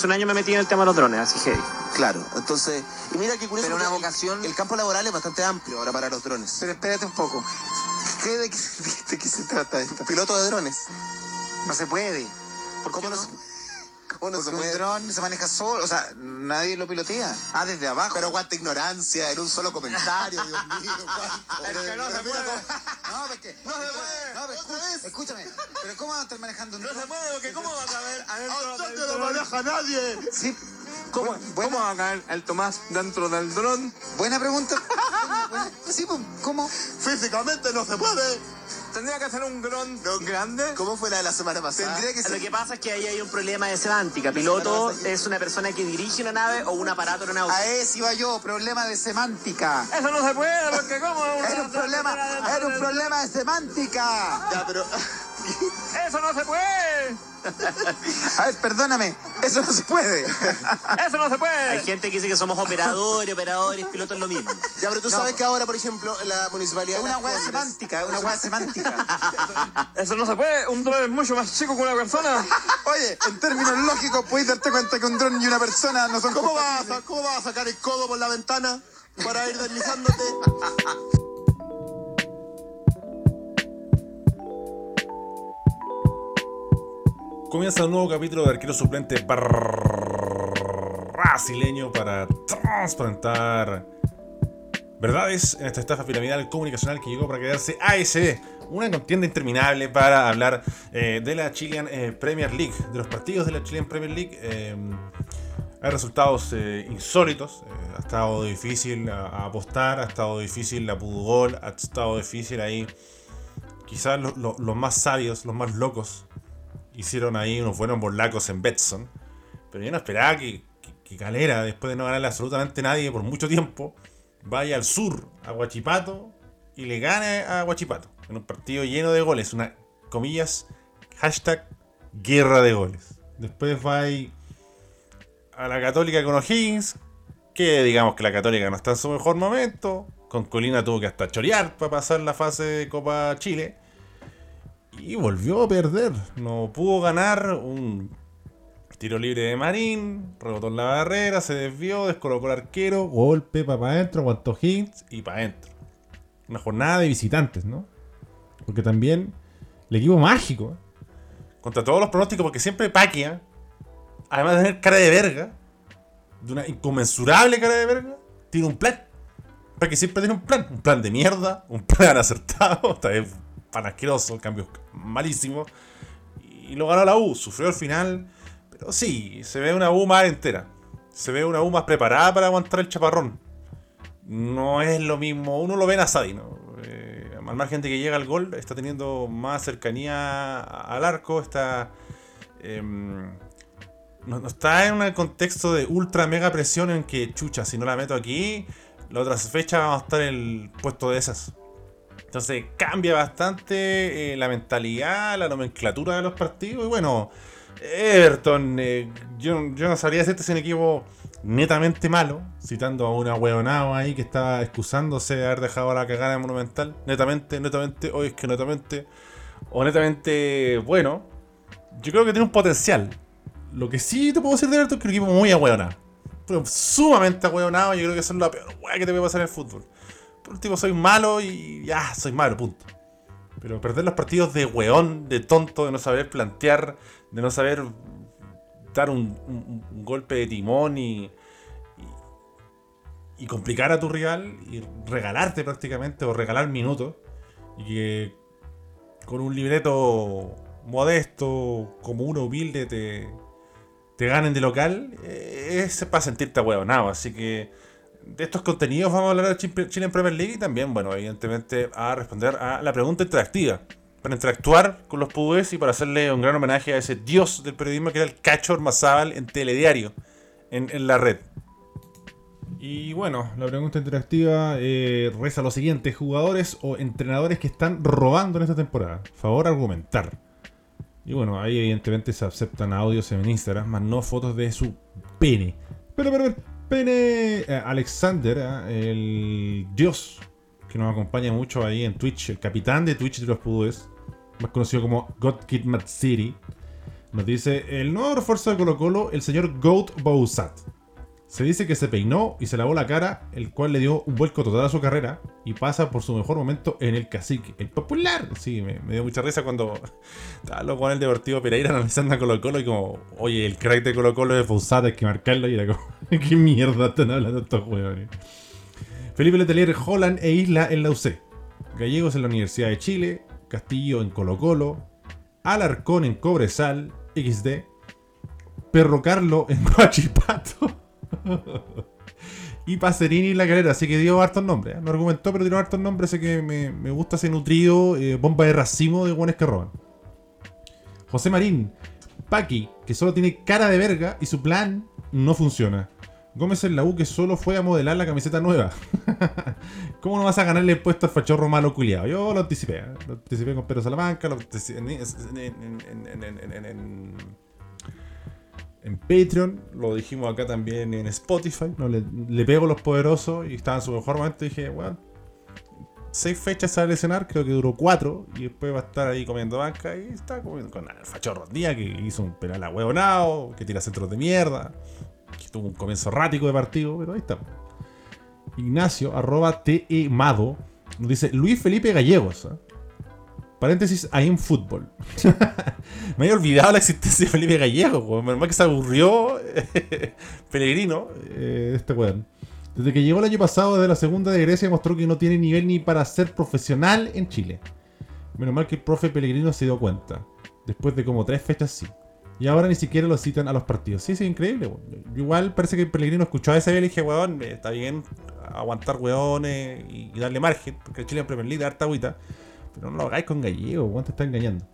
hace un año me metí en el tema de los drones, así que... Claro, entonces, y mira qué curioso. Pero una vocación- El campo laboral es bastante amplio ahora para los drones. Pero espérate un poco. ¿Qué, de, qué, de qué se trata esto? Piloto de drones. No se puede. ¿Cómo no, se- no se Porque un puede? dron se maneja solo. O sea, nadie lo pilotea. Ah, desde abajo. Pero cuánta ignorancia en un solo comentario, Dios mío. Es que no se puede. No, porque. No se puede. No, pero Otra escú- vez. escúchame. Pero ¿cómo van a estar manejando un dron? porque ¿cómo va a caber ¡Ah, no lo maneja nadie! Sí. ¿Cómo, ¿Cómo va a caer el Tomás dentro del dron? buena pregunta. Buena- buena- Sí, pues, ¿cómo? Físicamente no se puede. ¿Tendría que ser un dron grande? ¿Cómo fue la de la semana pasada? Tendría que Lo ser. que pasa es que ahí hay un problema de semántica. Piloto es una persona que dirige una nave o un aparato aeronáutico. A ese iba yo, problema de semántica. Eso no se puede, porque ¿cómo? Era un problema, era un problema de semántica. Ya, pero. Eso no se puede. A ver, perdóname, eso no se puede. Eso no se puede. Hay gente que dice que somos operadores, operadores, pilotos lo mismo. Ya, pero tú No. sabes que ahora, por ejemplo, la municipalidad. Es de una Las hueá Condes- semántica, es una hueá semántica. Eso no se puede. Un dron es mucho más chico que una persona. Oye, en términos lógicos, podéis darte cuenta que un dron y una persona no son ¿Cómo vas, a, ¿Cómo vas a sacar el codo por la ventana para ir deslizándote? Comienza un nuevo capítulo de arquero suplente brasileño para transparentar verdades en esta estafa piramidal comunicacional que llegó para quedarse ASB. Una contienda interminable para hablar eh, de la Chilean eh, Premier League, de los partidos de la Chilean Premier League. Eh, hay resultados insólitos. ha estado difícil apostar, ha estado difícil la Pudugol, ha estado difícil ahí. Quizás lo- lo- los más sabios, los más locos, hicieron ahí unos buenos borlacos en Betson. Pero yo no esperaba que, que- que Calera, después de no ganarle absolutamente nadie por mucho tiempo, vaya al sur, a Huachipato, y le gane a Huachipato. En un partido lleno de goles. Una, comillas, hashtag guerra de goles. Después va ahí a la Católica con O'Higgins, que digamos que la Católica no está en su mejor momento. Con Colina tuvo que hasta chorear para pasar la fase de Copa Chile. Y volvió a perder. No pudo ganar un tiro libre de Marín. Rebotó en la barrera, se desvió, descolocó el arquero. Golpe para adentro, aguantó Higgins y para adentro. Una jornada de visitantes, ¿no? Porque también el equipo mágico. ¿eh? Contra todos los pronósticos, porque siempre Paquia, además de tener cara de verga, de una inconmensurable cara de verga, tiene un plan. Porque siempre tiene un plan. Un plan de mierda, un plan acertado, esta vez pan asqueroso, cambio malísimo. Y lo ganó la U, sufrió al final. Pero sí, se ve una U más entera. Se ve una U más preparada para aguantar el chaparrón. No es lo mismo, uno lo ve en Asadi, ¿no? Eh, al que llega al gol, está teniendo más cercanía al arco, está. em, no está en un contexto de ultra mega presión en que, chucha, si no la meto aquí, la otra fecha vamos a estar en el puesto de esas. Entonces cambia bastante eh, la mentalidad, la nomenclatura de los partidos. Y bueno, Everton, eh, yo, no sabría decirte si es un equipo netamente malo, citando a una hueonao ahí que estaba excusándose de haber dejado la cagada en Monumental. Netamente, netamente, hoy es que netamente, o netamente bueno. Yo creo que tiene un potencial. Lo que sí te puedo decir de Everton es que es un equipo muy ahueonado. Pero sumamente ahueonado, yo creo que eso es la peor hueá que te puede pasar en el fútbol. Último, soy malo y ya, soy malo, punto. Pero perder los partidos de weón, de tonto, de no saber plantear, de no saber dar un, un- golpe de timón y, y, complicar a tu rival y regalarte prácticamente o regalar minutos y que con un libreto modesto, como uno humilde, te, te ganen de local, eh, es para sentirte hueonado. Así que de estos contenidos vamos a hablar de Chile en Premier League y también, bueno, evidentemente a responder a la pregunta interactiva. Para interactuar con los pudúes y para hacerle un gran homenaje a ese dios del periodismo que era el Cacho Ormazábal en Telediario, en, en la red. Y bueno, la pregunta interactiva eh, reza lo siguiente: jugadores o entrenadores que están robando en esta temporada. Favor argumentar. Y bueno, ahí evidentemente se aceptan audios en Instagram, más no fotos de su pene. Pero, pero, pero, pene eh, Alexander, eh, el dios que nos acompaña mucho ahí en Twitch, el capitán de Twitch de los Pudúes, más conocido como God Kid Mad City, Nos dice, el nuevo refuerzo de Colo Colo, el señor Goat Bouzat. Se dice que se peinó y se lavó la cara, el cual le dio un vuelco total a su carrera y pasa por su mejor momento en el cacique, el popular. Sí, me, dio mucha risa cuando estaba loco en el Deportivo Pereira analizando a Colo Colo y como, oye, el crack de Colo Colo es Bouzat, hay que marcarlo y era como, ¿qué mierda están hablando estos huevones? Felipe Letelier, Holland e Isla en la UC. Gallegos en la Universidad de Chile, Castillo en Colo Colo, Alarcón en Cobresal, XD, Perro Carlo en Guachipato y Pacerini en la calera, así que dio hartos nombres. ¿eh? No argumentó, pero dio hartos nombres, así que me, gusta ese nutrido eh, bomba de racimo de buenos que roban. José Marín, Paqui, que solo tiene cara de verga y su plan no funciona. Gómez en la U que solo fue a modelar la camiseta nueva. ¿Cómo no vas a ganarle el puesto al fachorro malo culiado? Yo lo anticipé, ¿eh? lo anticipé con Pedro Salamanca, lo anticipé en, en, Patreon, lo dijimos acá también en Spotify. ¿no? Le, pego a los poderosos y estaba en su mejor momento. Y dije, bueno, seis fechas a lesionar, creo que duró cuatro. Y después va a estar ahí comiendo banca. Y está comiendo con el fachorro día que hizo un penal a huevonao, que tira centros de mierda tuvo un comienzo errático de partido, pero ahí está. Ignacio, arroba temado, nos dice Luis Felipe Gallegos. ¿eh? Paréntesis, ahí en fútbol. Me había olvidado la existencia de Felipe Gallegos, Menos mal que se aburrió Pellegrino eh, este weón. Desde que llegó el año pasado desde la segunda de Grecia mostró que no tiene nivel ni para ser profesional en Chile. Menos mal que el profe Pellegrino se dio cuenta. Después de como tres fechas sí. Y ahora ni siquiera lo citan a los partidos. Sí, sí, increíble. Igual parece que el Pellegrino escuchó a ese y dije, weón, está bien aguantar weones y, darle margen, porque el Chile en Premier League da harta agüita. Pero no lo hagáis con gallego, weón, te está engañando.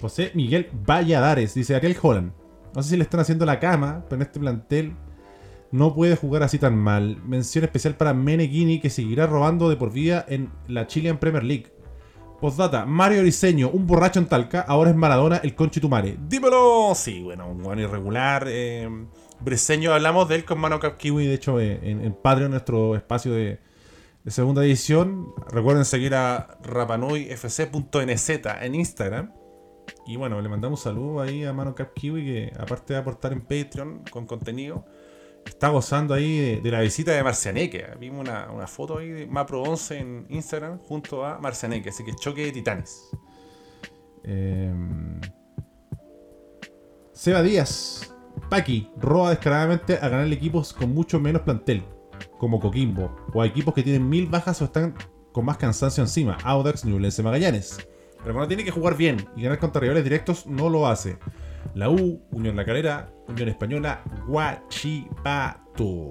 José Miguel Valladares, dice Ariel Holland. No sé si le están haciendo la cama, pero en este plantel no puede jugar así tan mal. Mención especial para Meneghini, que seguirá robando de por vida en la Chilean Premier League. Postdata, Mario Briseño, un borracho en Talca, ahora es Maradona, el conchitumare. ¡Dímelo! Sí, bueno, un buen irregular. Eh, Briseño, hablamos de él con Mano de hecho, eh, en, Patreon, nuestro espacio de, segunda edición. Recuerden seguir a rapanuyfc.nz en Instagram. Y bueno, le mandamos un saludo ahí a Mano que aparte de aportar en Patreon con contenido, está gozando ahí de, la visita de Marcianeque. Vimos una, foto ahí de Mapro 11 en Instagram junto a Marcianeque, así que choque de titanes. Em, Seba Díaz, Paqui, roba descaradamente a ganar equipos con mucho menos plantel, como Coquimbo, o a equipos que tienen mil bajas o están con más cansancio encima, Audax, Newlense, Magallanes. Pero cuando tiene que jugar bien y ganar contra rivales directos, no lo hace. La U, Unión La Calera, Unión Española, Guachipato.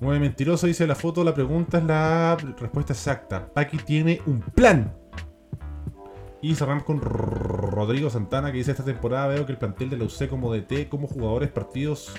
Muy mentiroso, dice la foto. La pregunta es la respuesta exacta. Paqui tiene un plan. Y cerramos con Rodrigo Santana que dice esta temporada veo que el plantel de la UC como DT, como jugadores partidos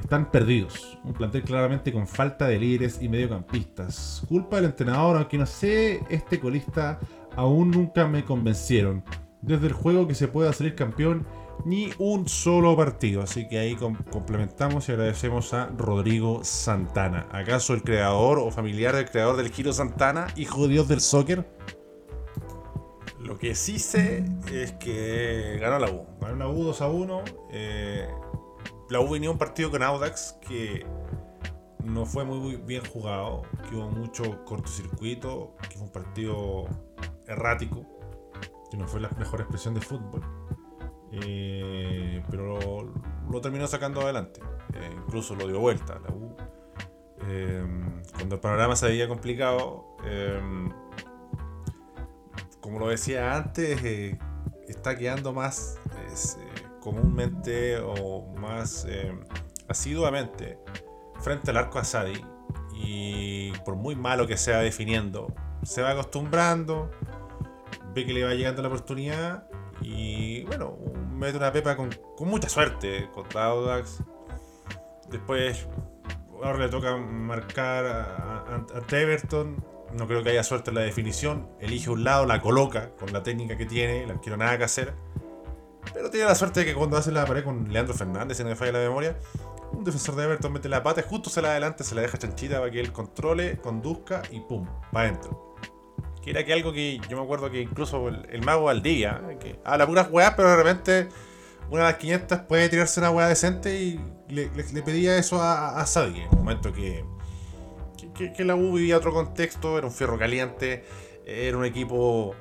están perdidos. Un plantel claramente con falta de líderes y mediocampistas. Culpa del entrenador, aunque no sé, este colista aún nunca me convencieron desde el juego que se pueda salir campeón ni un solo partido. Así que ahí complementamos y agradecemos a Rodrigo Santana. ¿Acaso el creador o familiar del creador del Giro Santana, hijo de Dios del soccer? Lo que sí sé es que ganó la U. Ganó la U 2 a 1. Eh, la U venía un partido con Audax que no fue muy bien jugado, que hubo mucho cortocircuito, que fue un partido errático que no fue la mejor expresión de fútbol. Eh, pero lo, terminó sacando adelante. Eh, incluso lo dio vuelta la U. Eh, cuando el panorama se veía complicado, como lo decía antes, está quedando más comúnmente o más asiduamente frente al arco Asadi. Y por muy malo que sea definiendo, se va acostumbrando ve que le va llegando la oportunidad y bueno, mete una pepa con, mucha suerte contra Audax. Después, ahora le toca marcar a, Everton. No creo que haya suerte en la definición. Elige un lado, la coloca con la técnica que tiene, no quiero nada que hacer. Pero tiene la suerte de que cuando hace la pared con Leandro Fernández, si no me falla la memoria, un defensor de Everton mete la pata, justo se la adelante, se la deja chanchita para que él controle, conduzca y pum, va adentro. Que era que algo que yo me acuerdo que incluso el, mago Valdivia, que habla puras weas, pero de repente una de las 500 puede tirarse una wea decente y le, pedía eso a, a Sadi, en un momento que, que, la U vivía otro contexto, era un fierro caliente, era un equipo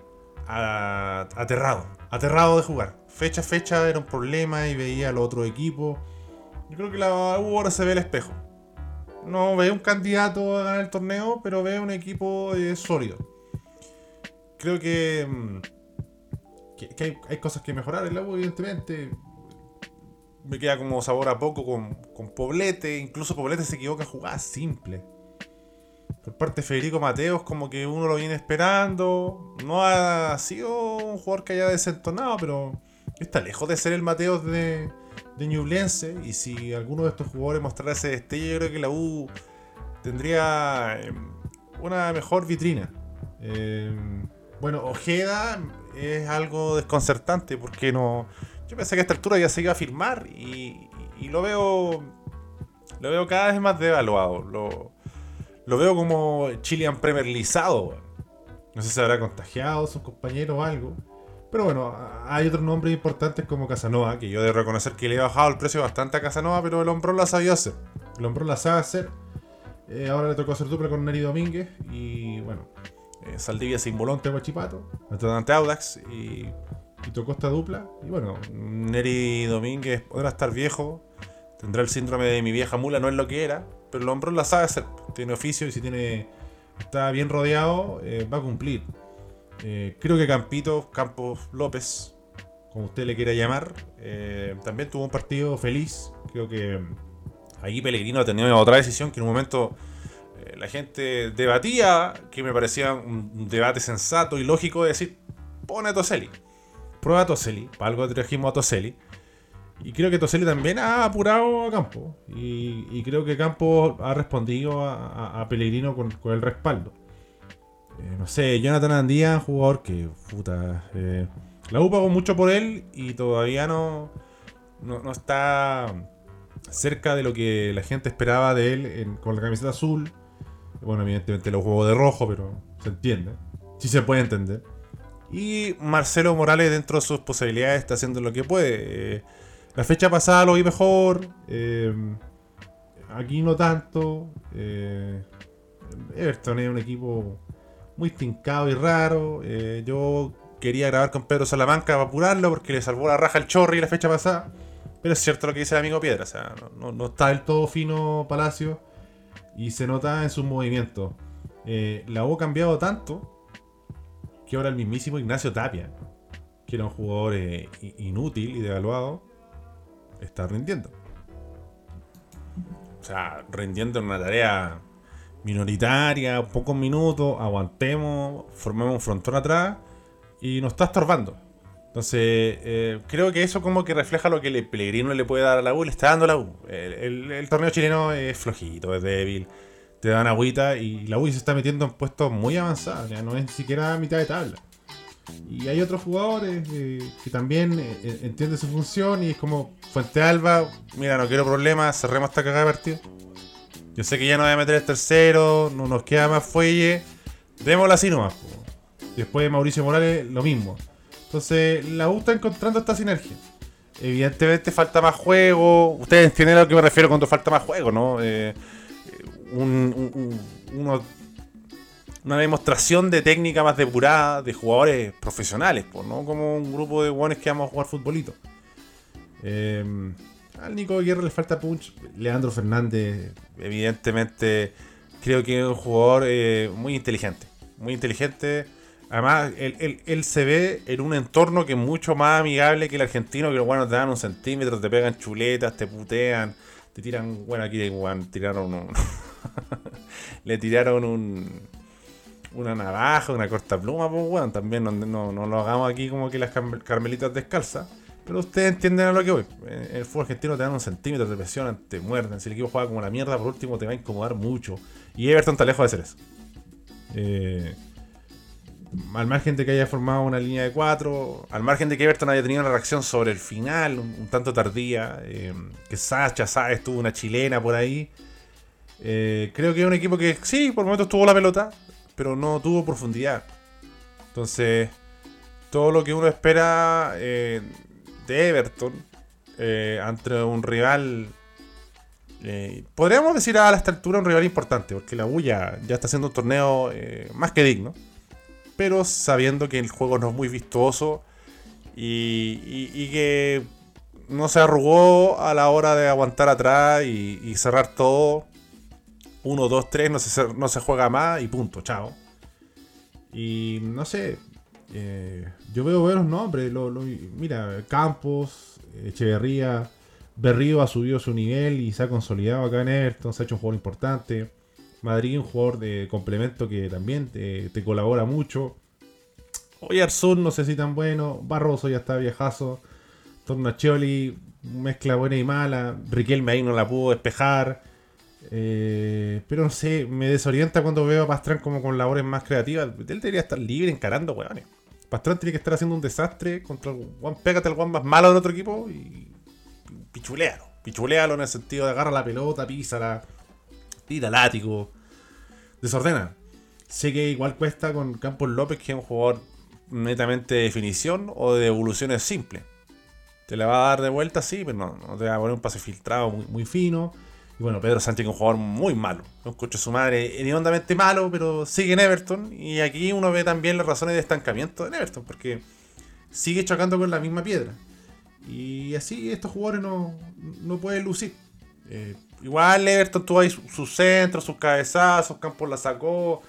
aterrado, aterrado de jugar. Fecha a fecha era un problema y veía al otro equipo. Yo creo que la U ahora se ve el espejo. No ve un candidato a ganar el torneo, pero ve un equipo eh, sólido. Creo que, mm, hay, cosas que mejorar en la U, evidentemente. Me queda como sabor a poco con, con Poblete. Incluso Poblete se equivoca en jugadas simples por parte de Federico Mateos, como que uno lo viene esperando. No ha sido un jugador que haya desentonado, pero está lejos de ser el Mateos de, de Ñublense. Y si alguno de estos jugadores mostrara ese destello, creo que la U tendría em, una mejor vitrina. Em, bueno, Ojeda es algo desconcertante porque no. Yo pensé que a esta altura ya se iba a firmar y, y lo veo. Lo veo cada vez más devaluado. Lo, lo veo como Chilean Premierlizado. No sé si se habrá contagiado sus compañeros o algo. Pero bueno, hay otros nombres importantes como Casanova, que yo debo reconocer que le he bajado el precio bastante a Casanova, pero el hombro la sabía hacer. El hombro la sabe hacer. Eh, ahora le tocó hacer dupla con Neri Domínguez. Y bueno, eh, Saldivia sin volante Guachipato, ante Audax. Y, y tocó esta dupla. Y bueno, Neri Domínguez podrá estar viejo. Tendrá el síndrome de mi vieja mula, no es lo que era. Pero el hombro la sabe hacer. Tiene oficio y si tiene está bien rodeado, eh, va a cumplir. Eh, creo que Campito, Campos López, como usted le quiera llamar, eh, también tuvo un partido feliz. Creo que ahí Pellegrino ha tenido otra decisión que en un momento la gente debatía, que me parecía un debate sensato y lógico de decir, pone a Toseli. Prueba a Toseli, para algo trajimos a Toseli. Y creo que Toselli también ha apurado a Campo. Y, creo que Campo ha respondido a, Pellegrino con, el respaldo. Eh, no sé, Jonathan Andía, jugador que, puta, eh, la U pagó mucho por él y todavía no, no, está cerca de lo que la gente esperaba de él con la camiseta azul. Bueno, evidentemente lo jugó de rojo, pero se entiende. Sí se puede entender. Y Marcelo Morales, dentro de sus posibilidades, está haciendo lo que puede. Eh, la fecha pasada lo vi mejor. Eh, aquí no tanto. Eh, Everton es un equipo muy tincado y raro. Yo quería grabar con Pedro Salamanca para apurarlo porque le salvó la raja el chorri la fecha pasada. Pero es cierto lo que dice el amigo Piedra. O sea, no, está del todo fino Palacio. Y se nota en sus movimientos. la U ha cambiado tanto que ahora el mismísimo Ignacio Tapia, que era un jugador inútil y devaluado, está rindiendo. O sea, rindiendo en una tarea minoritaria, pocos minutos, aguantemos, formemos un frontón atrás y nos está estorbando. Entonces, eh, creo que eso como que refleja lo que el Pellegrino le puede dar a la U, le está dando la U. El, torneo chileno es flojito, es débil, te dan agüita y la U se está metiendo en puestos muy avanzados, ya no es ni siquiera mitad de tabla. Y hay otros jugadores eh, que también eh, entienden su función y es como Fuente Alba, mira, no quiero problemas, cerremos esta cagada de partido. Yo sé que ya no voy a meter el tercero, no nos queda más fuelle, démosla así nomás. Después Mauricio Morales, lo mismo. Entonces, la U está encontrando esta sinergia. Evidentemente falta más juego. Ustedes entienden a lo que me refiero cuando falta más juego, ¿no? Eh, un, uno una demostración de técnica más depurada de jugadores profesionales, pues, ¿no? Como un grupo de guanes que vamos a jugar futbolito. Eh, al Nico Guerra le falta punch. Leandro Fernández, evidentemente, creo que es un jugador eh, muy inteligente. Muy inteligente. Además, él, se ve en un entorno que es mucho más amigable que el argentino, que los buenos te dan un centímetro, te pegan chuletas, te putean, te tiran. Bueno, aquí tiraron un. le tiraron un una navaja, una corta pluma, pues bueno, también no, no, lo hagamos aquí como que las carmelitas descalzas. Pero ustedes entienden a lo que voy. En el fútbol argentino te dan un centímetro, de presión, te muerden. Si el equipo juega como la mierda, por último te va a incomodar mucho. Y Everton está lejos de hacer eso. Eh, al margen de que haya formado una línea de cuatro, al margen de que Everton haya tenido una reacción sobre el final, un, tanto tardía, eh, que Sacha Sáez tuvo una chilena por ahí. Eh, creo que es un equipo que sí, por momentos tuvo la pelota, pero no tuvo profundidad. Entonces, todo lo que uno espera eh, de Everton ante un rival, podríamos decir a esta altura un rival importante, porque la U ya, está haciendo un torneo más que digno, pero sabiendo que el juego no es muy vistoso y, que no se arrugó a la hora de aguantar atrás y, cerrar todo. 1, 2, 3, no se, no se juega más y punto, chao. Y no sé, eh, yo veo buenos nombres. Lo, mira, Campos, Echeverría, Berrío ha subido su nivel y se ha consolidado acá en Everton, se ha hecho un jugador importante. Madrid, un jugador de complemento que también te, colabora mucho. Oyarzún, no sé si tan bueno. Barroso ya está viejazo. Tornacholi, mezcla buena y mala. Riquelme ahí no la pudo despejar. Eh, pero no sé, me desorienta cuando veo a Pastrán como con labores más creativas. Él debería estar libre encarando, weones. Pastrán tiene que estar haciendo un desastre contra el Juan. Pégate al Juan más malo del otro equipo y pichulealo. Pichulealo en el sentido de agarra la pelota, písala, tira látigo, desordena. Sé que igual cuesta con Campos López, que es un jugador netamente de definición o de evoluciones simples. Te la va a dar de vuelta, sí, pero no, no te va a poner un pase filtrado muy, fino. Y bueno, Pedro Sánchez es un jugador muy malo. Un coche su madre hondamente malo, pero sigue en Everton. Y aquí uno ve también las razones de estancamiento en Everton, porque sigue chocando con la misma piedra. Y así estos jugadores no, no pueden lucir. Eh, igual Everton tuvo ahí sus centros, sus cabezazos, Campos la sacó.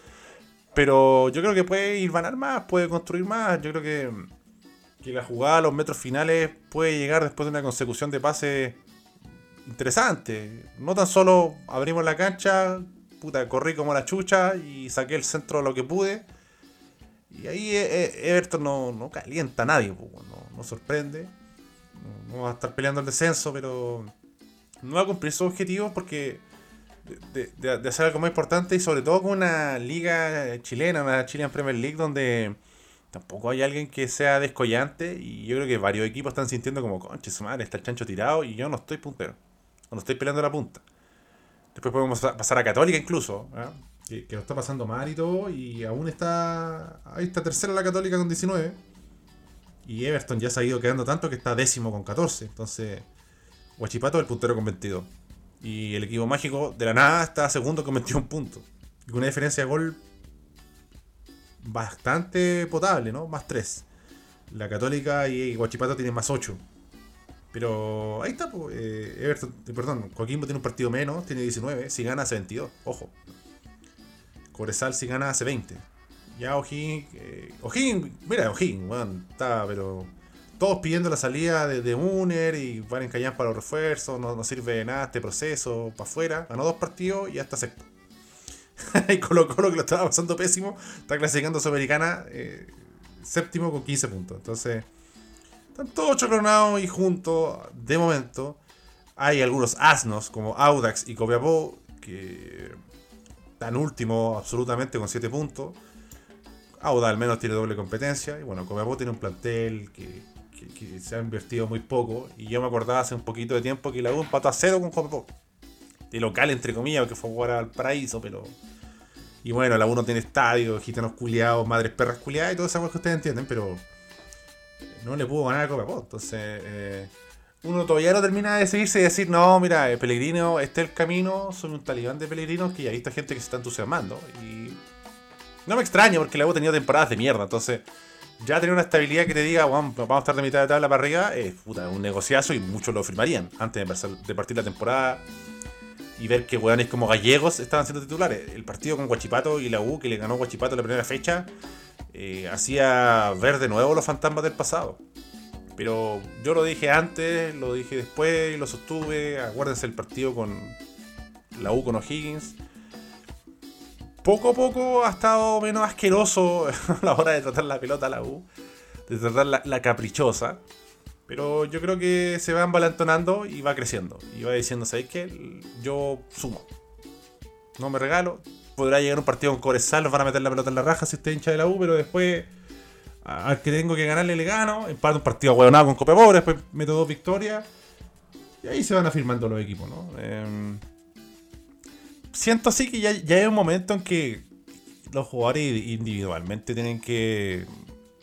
Pero yo creo que puede ir ganar más, puede construir más. Yo creo que, que la jugada a los metros finales puede llegar después de una consecución de pases interesante. No tan solo abrimos la cancha, puta, corrí como la chucha y saqué el centro lo que pude. Y ahí eh, eh, Everton no, calienta a nadie, no, no, sorprende. No, va a estar peleando el descenso, pero no va a cumplir sus objetivos porque de, hacer algo más importante y sobre todo con una liga chilena, una Chilean Premier League donde tampoco hay alguien que sea descollante y yo creo que varios equipos están sintiendo como, conche su madre, está el chancho tirado y yo no estoy puntero cuando estáis peleando la punta. Después podemos pasar a Católica incluso, ¿ah? que, lo está pasando mal y todo, y aún está. Ahí está tercera la Católica con 19. Y Everton ya se ha ido quedando tanto que está décimo con 14. Entonces, Huachipato es el puntero con 22. Y el equipo mágico de la nada está segundo con 21 puntos. Y con una diferencia de gol bastante potable, ¿no? Más 3. La Católica y Huachipato tienen más 8. Pero ahí está, pues, eh, Everton, perdón, Coquimbo tiene un partido menos, tiene 19, si gana hace 22, ojo. Cobresal si gana hace 20. Ya O'Higgins, eh, O'Higgins, mira O'Higgins, bueno, está, pero todos pidiendo la salida de, de Uner y van en para los refuerzos, no, sirve de nada este proceso, para afuera, ganó dos partidos y ya está sexto. y Colo Colo que lo estaba pasando pésimo, está clasificando a Sudamericana eh, séptimo con 15 puntos. Entonces... Están todos choclonados y juntos, de momento. Hay algunos asnos como Audax y Copiapó que están último absolutamente con 7 puntos. Audax al menos tiene doble competencia. Y bueno, Copiapó tiene un plantel que, se ha invertido muy poco. Y yo me acordaba hace un poquito de tiempo que la U empató a cero con Copiapó. De local, entre comillas, que fue jugar al paraíso, pero. Y bueno, la U no tiene estadio, gitanos culiados, madres perras culiadas y todo eso que ustedes entienden, pero no le pudo ganar a Copiapó. Entonces, eh, uno todavía no termina de seguirse y decir, no, mira, eh, Pellegrino, este es el camino, soy un talibán de Pellegrinos que ya visto gente que se está entusiasmando. Y no me extraña porque luego ha tenido temporadas de mierda. Entonces, ya tener una estabilidad que te diga, vamos a estar de mitad de tabla para arriba, es un negociazo y muchos lo firmarían antes de, partir la temporada y ver que weones como gallegos estaban siendo titulares. El partido con Guachipato y la U, que le ganó Guachipato la primera fecha, eh, hacía ver de nuevo los fantasmas del pasado. Pero yo lo dije antes, lo dije después y lo sostuve. Acuérdense el partido con la U con O'Higgins. Poco a poco ha estado menos asqueroso a la hora de tratar la pelota a la U, de tratar la, caprichosa. Pero yo creo que se va embalantonando y va creciendo. Y va diciendo, ¿sabéis qué? Yo sumo. No me regalo, podrá llegar un partido con Coresal, nos van a meter la pelota en la raja si usted hincha de la U, pero después al que tengo que ganarle le gano, empate un partido hueonado con Copa Pobre, después meto dos victorias. Y ahí se van afirmando los equipos, ¿no? Em, siento así que ya, ya hay un momento en que los jugadores individualmente tienen que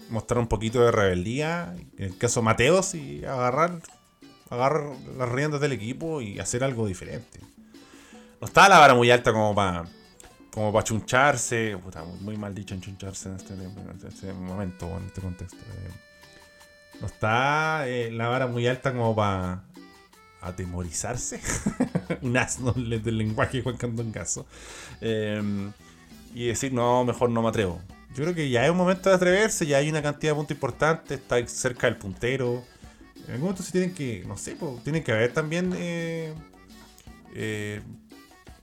mostrar un poquito de rebeldía. En el caso Mateos, y agarrar, agarrar las riendas del equipo y hacer algo diferente. No está la vara muy alta como para como para chuncharse. Puta, muy mal dicho en chuncharse en este, en este momento, en este contexto. Eh, no está eh, la vara muy alta como para atemorizarse. un asno del lenguaje Juan Caso. Eh, y decir, no, mejor no me atrevo. Yo creo que ya es un momento de atreverse, ya hay una cantidad de puntos importantes, está cerca del puntero. En algún momento se tienen que, no sé, tienen que haber también eh, eh,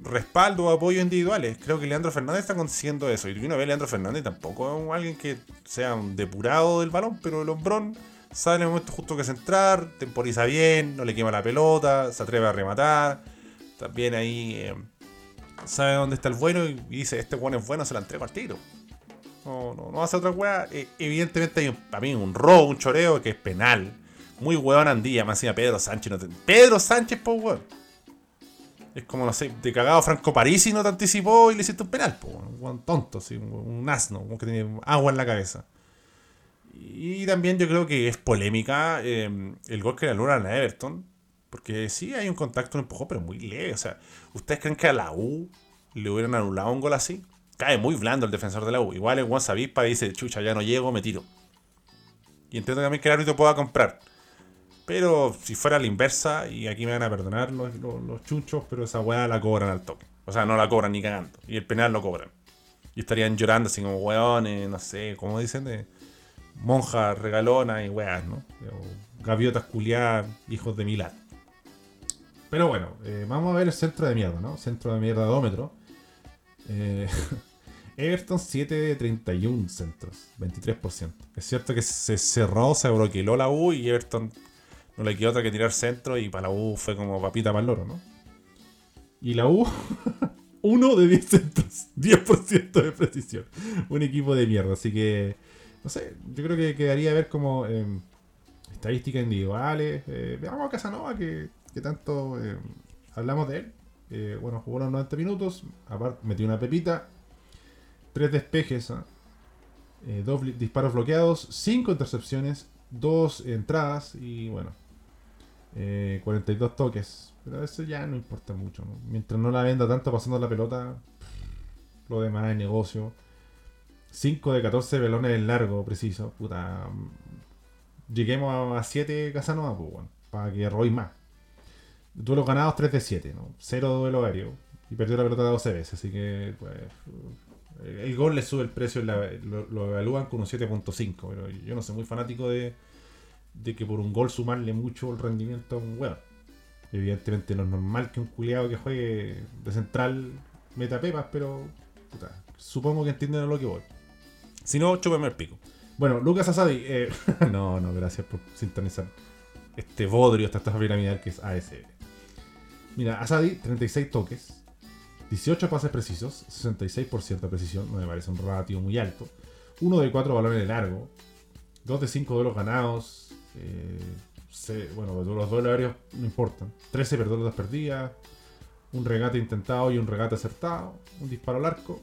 respaldo o apoyo individuales. Creo que Leandro Fernández está consiguiendo eso. Y uno ve a Leandro Fernández tampoco es alguien que sea un depurado del balón, pero el hombrón sabe en el momento justo que es entrar, temporiza bien, no le quema la pelota, se atreve a rematar. También ahí eh, sabe dónde está el bueno y dice, este bueno es bueno, se la entrega al tiro. No, no, no hace otra weá. Eh, evidentemente hay un, para mí un robo, un choreo que es penal. Muy weón andía, más encima Pedro Sánchez. No te, Pedro Sánchez, po weón. Es como, no sé, de cagado Franco Parisi no te anticipó y le hiciste un penal, po un tonto, así, un, asno, como que tiene agua en la cabeza. Y también yo creo que es polémica eh, el gol que le anulan a Everton. Porque sí hay un contacto, un empujón, pero muy leve. O sea, ¿ustedes creen que a la U le hubieran anulado un gol así? cae muy blando el defensor de la U. Igual el Juan Savispa dice, chucha, ya no llego, me tiro. Y entiendo también que el árbitro pueda comprar. Pero si fuera la inversa, y aquí me van a perdonar los, los, chunchos, pero esa weá la cobran al toque. O sea, no la cobran ni cagando. Y el penal lo cobran. Y estarían llorando así como weones, no sé, como dicen, de monjas regalonas y weas, ¿no? gaviotas culiadas, hijos de Milán. Pero bueno, eh, vamos a ver el centro de mierda, ¿no? Centro de mierda dómetro. Eh, Everton 7 de 31 centros, 23%. Es cierto que se cerró, se broquiló la U y Everton no le quedó otra que tirar centro y para la U fue como papita para el loro, ¿no? Y la U, 1 de 10 centros, 10% de precisión. Un equipo de mierda, así que, no sé, yo creo que quedaría a ver como em, estadísticas individuales. Eh, veamos a Casanova, que, que tanto em, hablamos de él. Eh, bueno, jugó los 90 minutos. Aparte, metió una pepita. Tres despejes. ¿ah? Eh, dos disparos bloqueados. Cinco intercepciones. Dos entradas. Y bueno. 42 eh, toques. Pero eso ya no importa mucho. Mientras no la venda tanto pasando la pelota. Lo demás es negocio. 5 de 14 velones en largo, preciso. Puta. Lleguemos a 7 Casanova, pues, bueno, para que robéis más. Duelos ganados 3 de 7, ¿no? Cero duelo aéreo. Y perdió la pelota 12 veces. Así que, pues. El gol le sube el precio, lo, evalúan con un 7.5. Pero yo no soy muy fanático de, de que por un gol sumarle mucho el rendimiento a un weón. Evidentemente no es normal que un culiado que juegue de central meta pepas, pero puta, supongo que entienden a lo que voy. Si no, chúpeme el pico. Bueno, Lucas Asadi, eh, no, no, gracias por sintonizar este bodrio, esta estafa piramidal que es ASL. Mira, Asadi, 36 toques, 18 pases precisos, 66% de precisión, no me parece un ratio muy alto. 1 de 4 balones de largo, 2 de 5 duelos ganados, eh, bueno, los duelos aéreos no importan. 13 perdonas perdidas, un regate intentado y un regate acertado, un disparo al arco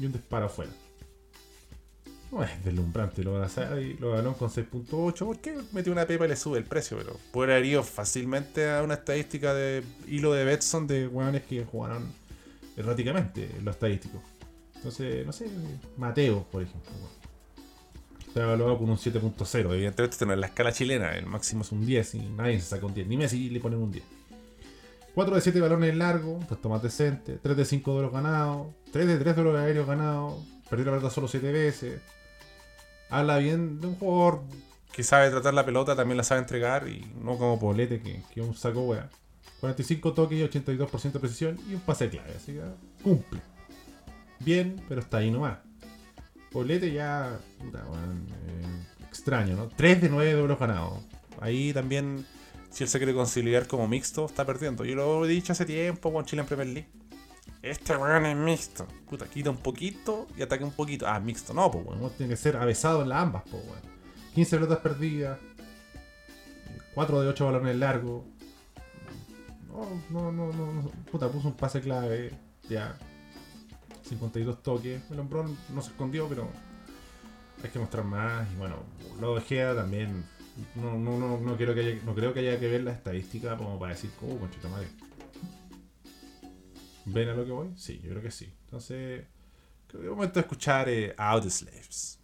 y un disparo afuera. No es deslumbrante lo van y lo ganó con 6.8 porque metió una pepa y le sube el precio, pero puede haber ido fácilmente a una estadística de hilo de Betson de weones que jugaron erráticamente en lo estadístico. Entonces, no sé, Mateo, por ejemplo. Está evaluado con un 7.0. Evidentemente, esto no es la escala chilena. El máximo es un 10 y nadie se saca un 10. Ni Messi le ponen un 10. 4 de 7 balones largos, puesto más decente. 3 de 5 duelos ganados. 3 de 3 duelos aéreos ganados. Perdió la pelota solo 7 veces habla bien de un jugador que sabe tratar la pelota, también la sabe entregar y no como Polete, que, es un saco wea. 45 toques y 82% de precisión y un pase clave, así que cumple. Bien, pero está ahí nomás. Polete ya, puta, eh, extraño, ¿no? 3 de 9 duelos ganados. Ahí también, si él se quiere conciliar como mixto, está perdiendo. Yo lo he dicho hace tiempo con Chile en Premier League. Este weón es mixto. Puta, quita un poquito y ataca un poquito. Ah, mixto. No, pues weón. Tiene que ser avesado en las ambas, pues weón. 15 pelotas perdidas. 4 de 8 balones largos. No, no, no, no, Puta, puso un pase clave. Ya. 52 toques. El hombrón no se escondió, pero hay que mostrar más. Y bueno, lo de Gea también. No, no, no, no, creo que haya, no creo que haya que ver la estadística como para decir, oh, conchita madre. ¿Ven a lo que voy? Sí, yo creo que sí. Entonces, creo que es momento de escuchar eh, a Slaves.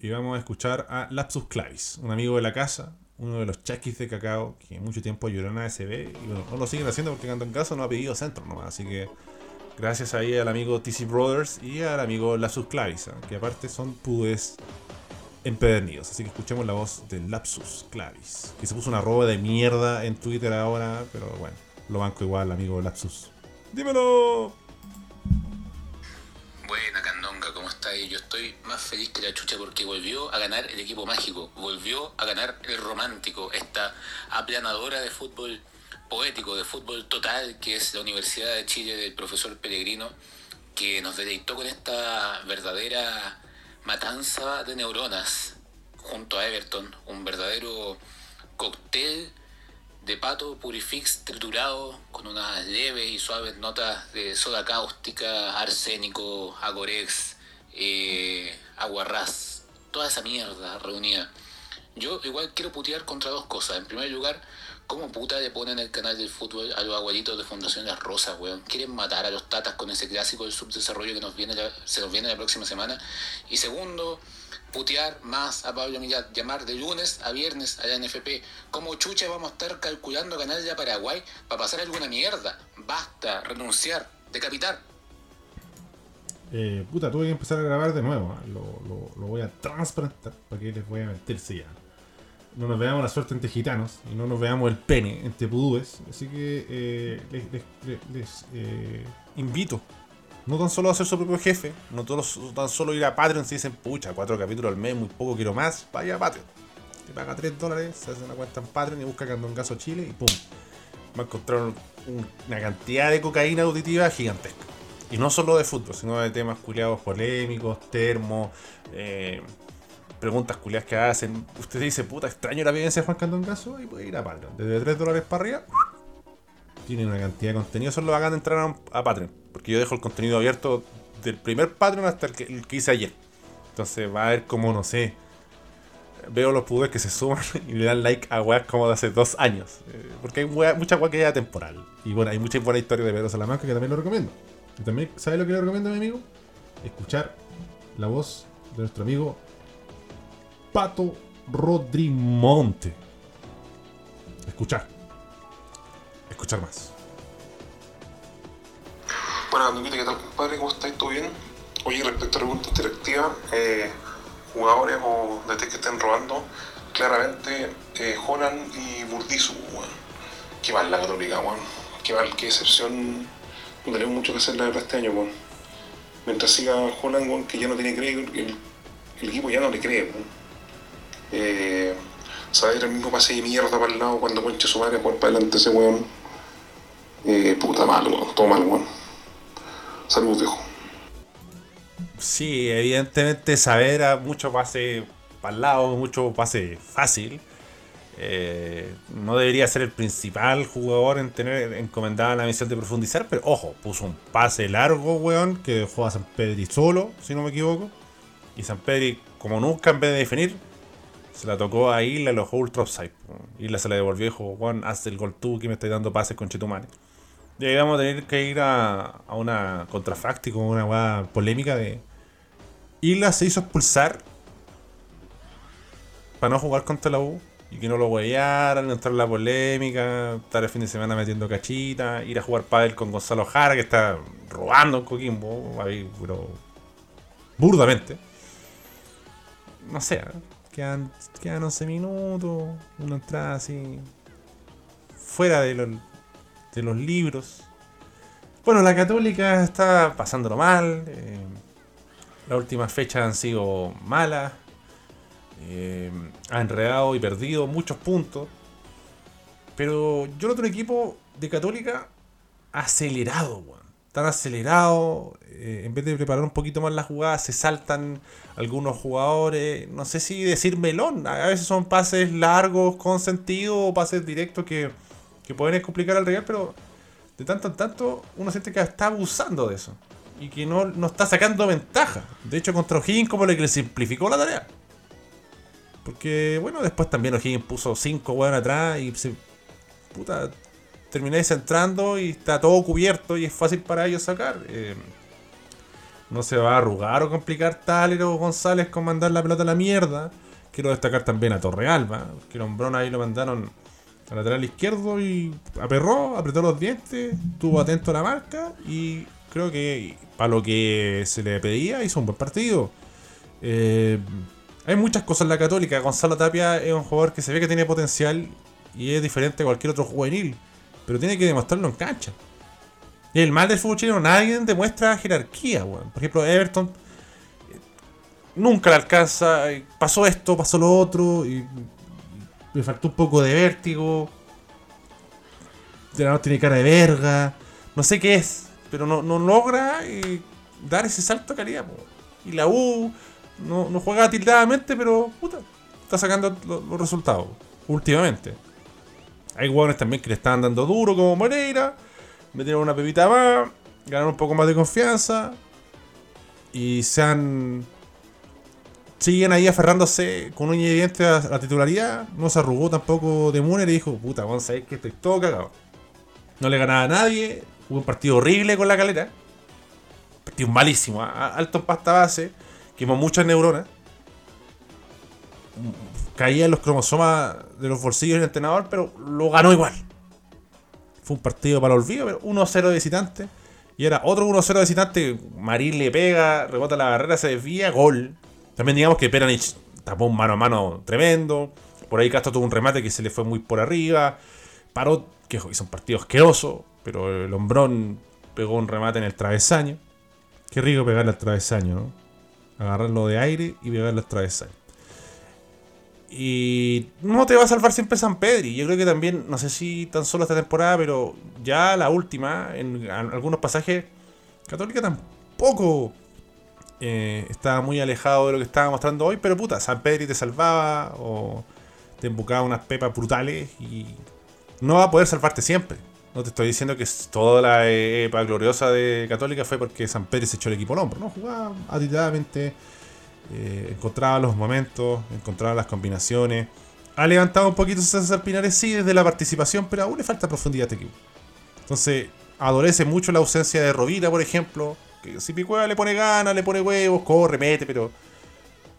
Y vamos a escuchar a Lapsus Clavis, un amigo de la casa, uno de los chaquis de cacao que mucho tiempo ayudó en ASB y bueno, no lo siguen haciendo porque en caso no ha pedido centro nomás. Así que gracias ahí al amigo TC Brothers y al amigo Lapsus Clavis, ¿eh? que aparte son pudes empedernidos. Así que escuchemos la voz de Lapsus Clavis, que se puso una roba de mierda en Twitter ahora, pero bueno, lo banco igual, amigo Lapsus. ¡Dímelo! Buena Candonga, ¿cómo está? Yo estoy más feliz que la chucha porque volvió a ganar el equipo mágico, volvió a ganar el romántico, esta aplanadora de fútbol poético, de fútbol total, que es la Universidad de Chile del profesor Pellegrino, que nos deleitó con esta verdadera matanza de neuronas junto a Everton, un verdadero cóctel de pato purifix triturado con unas leves y suaves notas de soda cáustica, arsénico, agorex, eh, aguarrás, toda esa mierda reunida. Yo igual quiero putear contra dos cosas. En primer lugar, ¿cómo puta le ponen el canal del fútbol a los abuelitos de Fundación Las Rosas, weón? Quieren matar a los tatas con ese clásico del subdesarrollo que nos viene se nos viene la próxima semana. Y segundo, putear más a Pablo Millat, llamar de lunes a viernes a la NFP. ¿Cómo chucha vamos a estar calculando canal de Paraguay para pasar alguna mierda? Basta, renunciar, decapitar. Eh, puta, tuve que empezar a grabar de nuevo. ¿eh? Lo, lo, voy a transplantar para que les voy a meterse ya no nos veamos la suerte entre gitanos y no nos veamos el pene entre pudúes. Así que eh, les, eh, invito, no tan solo a ser su propio jefe, no tan solo ir a Patreon si dicen, pucha, cuatro capítulos al mes, muy poco, quiero más, vaya a Patreon. Te paga 3 dólares, se hace una cuenta en Patreon y busca Caso Chile y pum. Va a encontrar una cantidad de cocaína auditiva gigantesca. Y no solo de fútbol, sino de temas culiados polémicos, termo, eh, preguntas culiadas que hacen. Usted dice, puta, extraño la vivencia de Juan Candón Caso y puede ir a Patreon. Desde 3 dólares para arriba, tiene una cantidad de contenido. Solo hagan entrar a, Patreon. Porque yo dejo el contenido abierto del primer Patreon hasta el que, hice ayer. Entonces va a ver como, no sé. Veo los pudores que se suman y le dan like a weas como de hace dos años. Eh, porque hay mucha wea que ya temporal. Y bueno, hay mucha buena historia de Pedro Salamanca que también lo recomiendo. Y también, ¿sabe lo que le recomiendo a mi amigo? Escuchar la voz de nuestro amigo Pato Rodrimonte. Escuchar. Escuchar más. Bueno, ¿qué tal, compadre? ¿Cómo estáis? ¿Todo bien? Oye, respecto a la pregunta interactiva, eh, jugadores o de que estén robando, claramente eh, y Burdizu, bueno. Qué mal la católica, weón. Qué mal, qué excepción. No tenemos mucho que hacer la verdad este año, weón. Mientras siga Holland, weón, que ya no tiene crédito, el, el equipo ya no le cree, weón eh, saber el mismo pase de mierda para el lado cuando ponche su madre por para adelante ese weón. Eh, puta mal, weón, todo mal, weón. Saludos, viejo. Sí, evidentemente saber a mucho pase para el lado, mucho pase fácil. Eh, no debería ser el principal jugador en tener encomendada la misión de profundizar, pero ojo, puso un pase largo, weón, que dejó a San Pedri solo, si no me equivoco. Y San Pedri, como nunca en vez de definir, se la tocó a Isla, lo dejó ultra. Isla se la devolvió y Juan, haz el gol tú que me estás dando pases con Chetumare. Y ahí vamos a tener que ir a, a una contrafáctica, una hueá polémica de... Isla se hizo expulsar para no jugar contra la U y que no lo huellaran, entrar en la polémica, estar el fin de semana metiendo cachita, ir a jugar pádel con Gonzalo Jara que está robando en Coquimbo, burdamente. No sé, ¿eh? Quedan, 11 minutos, una entrada así fuera de, de los libros. Bueno, la católica está pasándolo mal. Eh, las últimas fechas han sido malas. Eh, ha enredado y perdido muchos puntos. Pero yo noto un equipo de católica acelerado, Tan acelerado. Eh, en vez de preparar un poquito más la jugada, se saltan algunos jugadores. No sé si decir melón. A veces son pases largos con sentido o pases directos que, pueden complicar al Real, pero de tanto en tanto uno siente que está abusando de eso. y que no, no está sacando ventaja. De hecho, contra O'Higgins como le simplificó la tarea. Porque, bueno, después también O'Higgins puso 5 weón atrás y se. Puta. Termináis entrando y está todo cubierto y es fácil para ellos sacar. Eh, no se va a arrugar o complicar Talero González con mandar la pelota a la mierda. Quiero destacar también a Torrealba, que Lombrón ahí lo mandaron al lateral izquierdo y aperró, apretó los dientes, estuvo atento a la marca y creo que para lo que se le pedía hizo un buen partido. Eh, hay muchas cosas en la católica. Gonzalo Tapia es un jugador que se ve que tiene potencial y es diferente a cualquier otro juvenil, pero tiene que demostrarlo en cancha. Y el mal del fútbol chileno, nadie demuestra jerarquía, weón. Por ejemplo, Everton eh, nunca le alcanza. eh, Pasó esto, pasó lo otro. Y me faltó un poco de vértigo. La tiene cara de verga. No sé qué es. Pero no, no logra eh, dar ese salto de calidad. po. Y la U no, no juega tildadamente, pero puta, está sacando lo- los resultados. Últimamente. Hay hueones también que le están dando duro, como Moreira. Metieron una pepita más. Ganaron un poco más de confianza. Y se han. Siguen ahí aferrándose con uña y a la titularidad. No se arrugó tampoco de Muner y dijo: Puta, vamos a ver que estoy todo cagado. No le ganaba a nadie. Hubo un partido horrible con la calera. Partido malísimo. Alto en pasta base. Quemó muchas neuronas. Caía en los cromosomas de los bolsillos del entrenador, pero lo ganó igual. Fue un partido para el olvido, pero 1-0 de visitante. Y era otro 1-0 de visitante. Marín le pega, rebota la barrera, se desvía, gol. También digamos que Peranich tapó un mano a mano tremendo. Por ahí Castro tuvo un remate que se le fue muy por arriba. Paró, que hizo un partido asqueroso, pero el hombrón pegó un remate en el travesaño. Qué rico pegarle al travesaño, ¿no? Agarrarlo de aire y pegarle al travesaño. Y no te va a salvar siempre San Pedri. Yo creo que también, no sé si tan solo esta temporada, pero ya la última, en algunos pasajes, Católica tampoco eh, estaba muy alejado de lo que estaba mostrando hoy. Pero puta, San Pedri te salvaba o te embocaba unas pepas brutales y no va a poder salvarte siempre. No te estoy diciendo que toda la época gloriosa de Católica fue porque San Pedri se echó el equipo al hombro. No, jugaba atitadamente. Eh, encontraba los momentos, encontraba las combinaciones. Ha levantado un poquito César Pinares, sí, desde la participación, pero aún le falta profundidad a este equipo. Entonces, adolece mucho la ausencia de Rovira, por ejemplo. Que si Picueva le pone ganas, le pone huevos, corre, mete, pero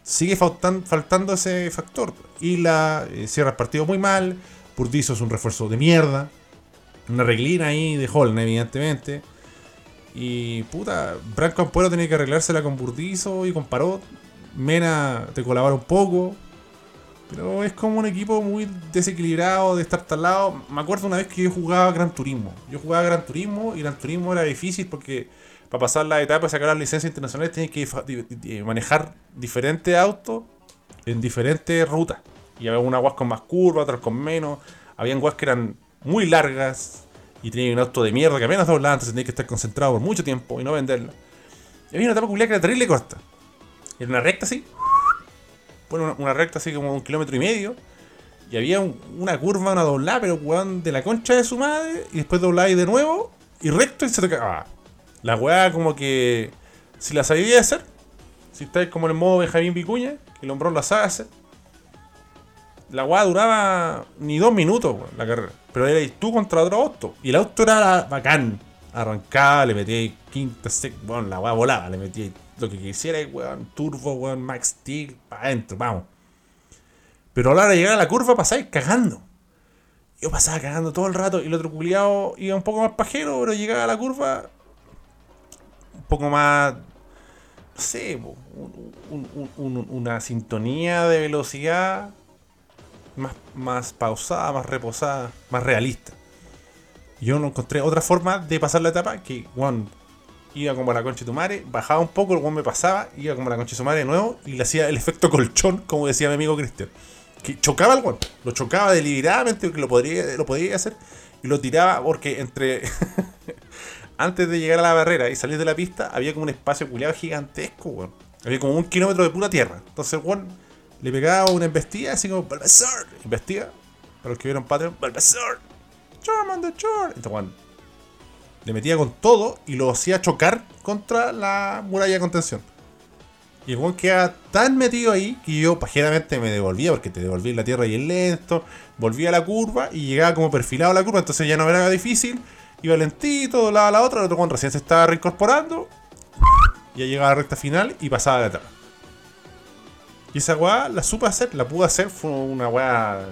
sigue faltan- faltando ese factor. Y la eh, cierra el partido muy mal. Burdizo es un refuerzo de mierda. Una reglina ahí de Holland, evidentemente. Y puta, Branco Ampuero tenía que arreglársela con Burdizo y con Parot. Mena te colabora un poco. Pero es como un equipo muy desequilibrado de estar tal lado. Me acuerdo una vez que yo jugaba Gran Turismo. Yo jugaba Gran Turismo y Gran Turismo era difícil porque para pasar la etapa y sacar las licencias internacionales tienes que manejar diferentes autos en diferentes rutas. Y había unas guas con más curvas, otras con menos. Habían guas que eran muy largas y tenían un auto de mierda que apenas doblaba, entonces tenías que estar concentrado por mucho tiempo y no venderla. Y había una etapa culiada que era terrible corta. Era una recta así. Bueno, una, recta así como un kilómetro y medio. Y había un- una curva, una doblada, pero weón de la concha de su madre. Y después doblada y de nuevo. Y recto y se te cagaba. La weá como que. Si la sabía hacer. Si estáis como en el modo Benjamín Vicuña. Que el hombrón la sabe hacer. La weá duraba ni dos minutos, weón, la carrera. Pero erais tú contra otro auto. Y el auto era bacán. Arrancaba, le metía quinta, sec, bueno, la weá volaba, le metía lo que quisiera, weón, turbo, weón, max steel, para adentro, vamos. Pero a la hora de llegar a la curva pasáis cagando. Yo pasaba cagando todo el rato y el otro culiado iba un poco más pajero, pero llegaba a la curva un poco más, no sé, una sintonía de velocidad más, más pausada, más reposada, más realista. Yo no encontré otra forma de pasar la etapa que, bueno, iba como a la concha de tu madre, bajaba un poco, el weón me pasaba, iba como a la concha de su madre de nuevo y le hacía el efecto colchón, como decía mi amigo Cristian. Que chocaba al weón, lo chocaba deliberadamente, porque lo podría, lo podía hacer, y lo tiraba porque entre. Antes de llegar a la barrera y salir de la pista, había como un espacio culiado gigantesco, weón. Había como un kilómetro de pura tierra. Entonces, el weón le pegaba una embestida, así como, ¡Bulbasaur! Investiga, para los que vieron Patreon, ¡Bulbasaur! ¡Charmander, Char! Entonces, weón, Le metía con todo y lo hacía chocar contra la muralla de contención. Y el weón quedaba tan metido ahí que yo pajeramente me devolvía, porque te devolví en la tierra y el lento, volvía a la curva y llegaba como perfilado a la curva, entonces ya no era difícil, iba lentito, de lado a la otra, el otro weón recién se estaba reincorporando, ya llegaba a la recta final y pasaba de etapa. Y esa weá la supe hacer, la pude hacer, fue una weá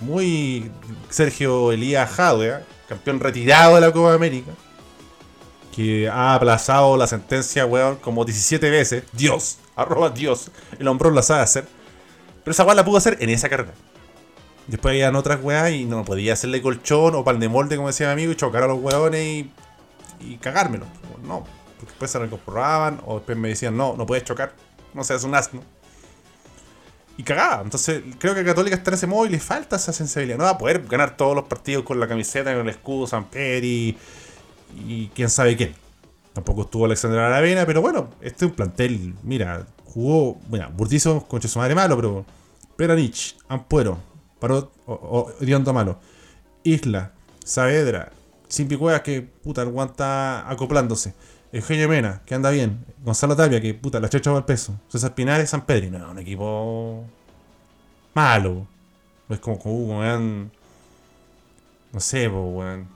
muy Sergio Elías Jadwe, campeón retirado de la Copa América, que ha aplazado la sentencia, weón, como 17 veces. Dios, arroba Dios, el hombrón la sabe hacer. Pero esa weá la pudo hacer en esa carrera. Después habían otras weas y no podía hacerle colchón o pan de molde, como decía mi amigo, y chocar a los weones y, y cagármelo. No, porque después se reincorporaban o después me decían, no, no puedes chocar. No seas un asno. Y cagaba. Entonces, creo que a Católica está en ese modo y le falta esa sensibilidad. No va a poder ganar todos los partidos con la camiseta, con el escudo, San Peri quién sabe quién. Tampoco estuvo Alexander Aravena, pero bueno, este es un plantel. Mira, jugó. Mira, Burtizo, concha su madre malo, pero. Peranich, Ampuero, Parot, o, o malo. Isla, Saavedra, Simpi Cuevas, que puta, el guan está acoplándose. Eugenio Mena, que anda bien. Gonzalo Tapia, que puta, la checha va al peso. César Pinares, San Pedro. No, un equipo malo. Es como, como. No sé, weón.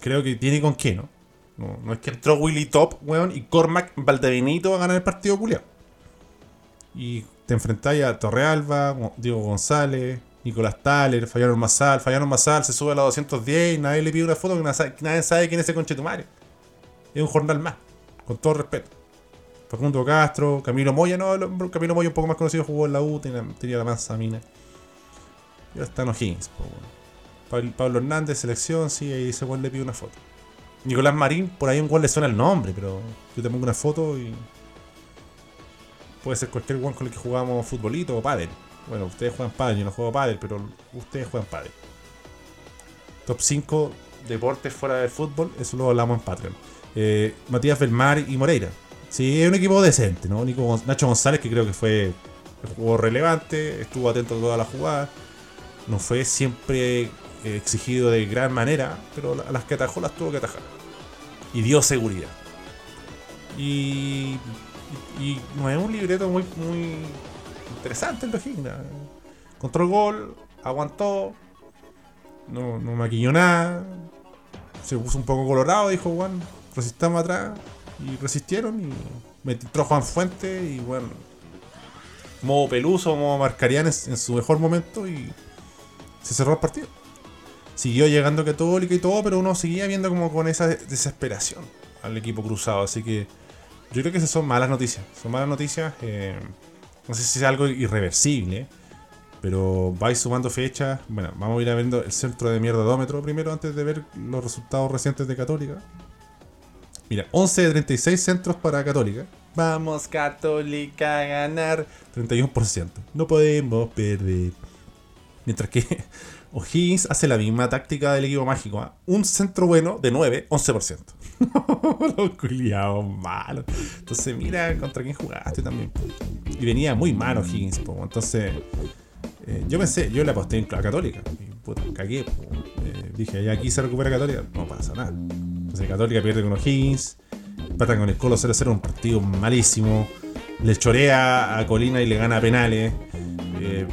Creo que tiene con qué, ¿no? No, es que entró Willy Top, weón, y Cormac Valdevinito a ganar el partido culiado. Y te enfrentáis a Torrealba, Diego González, Nicolás Thaler, Fayano Mazal. Fayano Mazal se sube a los 210 y nadie le pide una foto que nadie sabe quién es ese conchetumario es un jornal más, con todo respeto. Facundo Castro, Camilo Moya, no, Camilo Moya un poco más conocido, jugó en la U, tenía, la mansa mina. Y ahora está en O'Higgins, Pablo, Hernández, selección, sí, ahí ese gol le pide una foto. Nicolás Marín, por ahí un gol le suena el nombre, pero yo te pongo una foto y. Puede ser cualquier gol con el que jugamos futbolito o pádel. Bueno, ustedes juegan pádel, yo no juego pádel, pero ustedes juegan pádel. Top 5 deportes fuera del fútbol, eso lo hablamos en Patreon. Eh, Matías Belmar y Moreira. Sí, es un equipo decente, ¿no? Nacho González, que creo que fue el juego relevante, estuvo atento a todas las jugadas. No fue siempre exigido de gran manera, pero las que atajó las tuvo que atajar. Y dio seguridad. Y, y, no es un libreto muy, muy interesante el Logigna. Control gol, aguantó, no, no maquilló nada, se puso un poco colorado, dijo Juan, resistamos atrás y resistieron y entró Juan Fuente y bueno, modo Peluso, modo Marcarian en, su mejor momento y se cerró el partido. Siguió llegando Católica y todo, pero uno seguía viendo como con esa desesperación al equipo cruzado. Así que yo creo que esas son malas noticias. Son malas noticias. Eh, no sé si es algo irreversible. Pero vais sumando fechas. Bueno, vamos a ir viendo el centro de mierdadómetro primero antes de ver los resultados recientes de Católica. Mira, 11 de 36 centros para Católica. Vamos, Católica, a ganar 31%. No podemos perder. Mientras que O'Higgins hace la misma táctica del equipo mágico. ¿ah? Un centro bueno de 9, 11%. Los culiados malos. Entonces, mira contra quién jugaste también. Y venía muy mal O'Higgins. Entonces, eh, yo pensé, yo le aposté la Católica. Y puta, cagué. Eh, dije, ya aquí se recupera Católica. No pasa nada. Católica pierde con O'Higgins. Empatan con el Colo 0-0, un partido malísimo. Le chorea a Colina y le gana penales. Eh,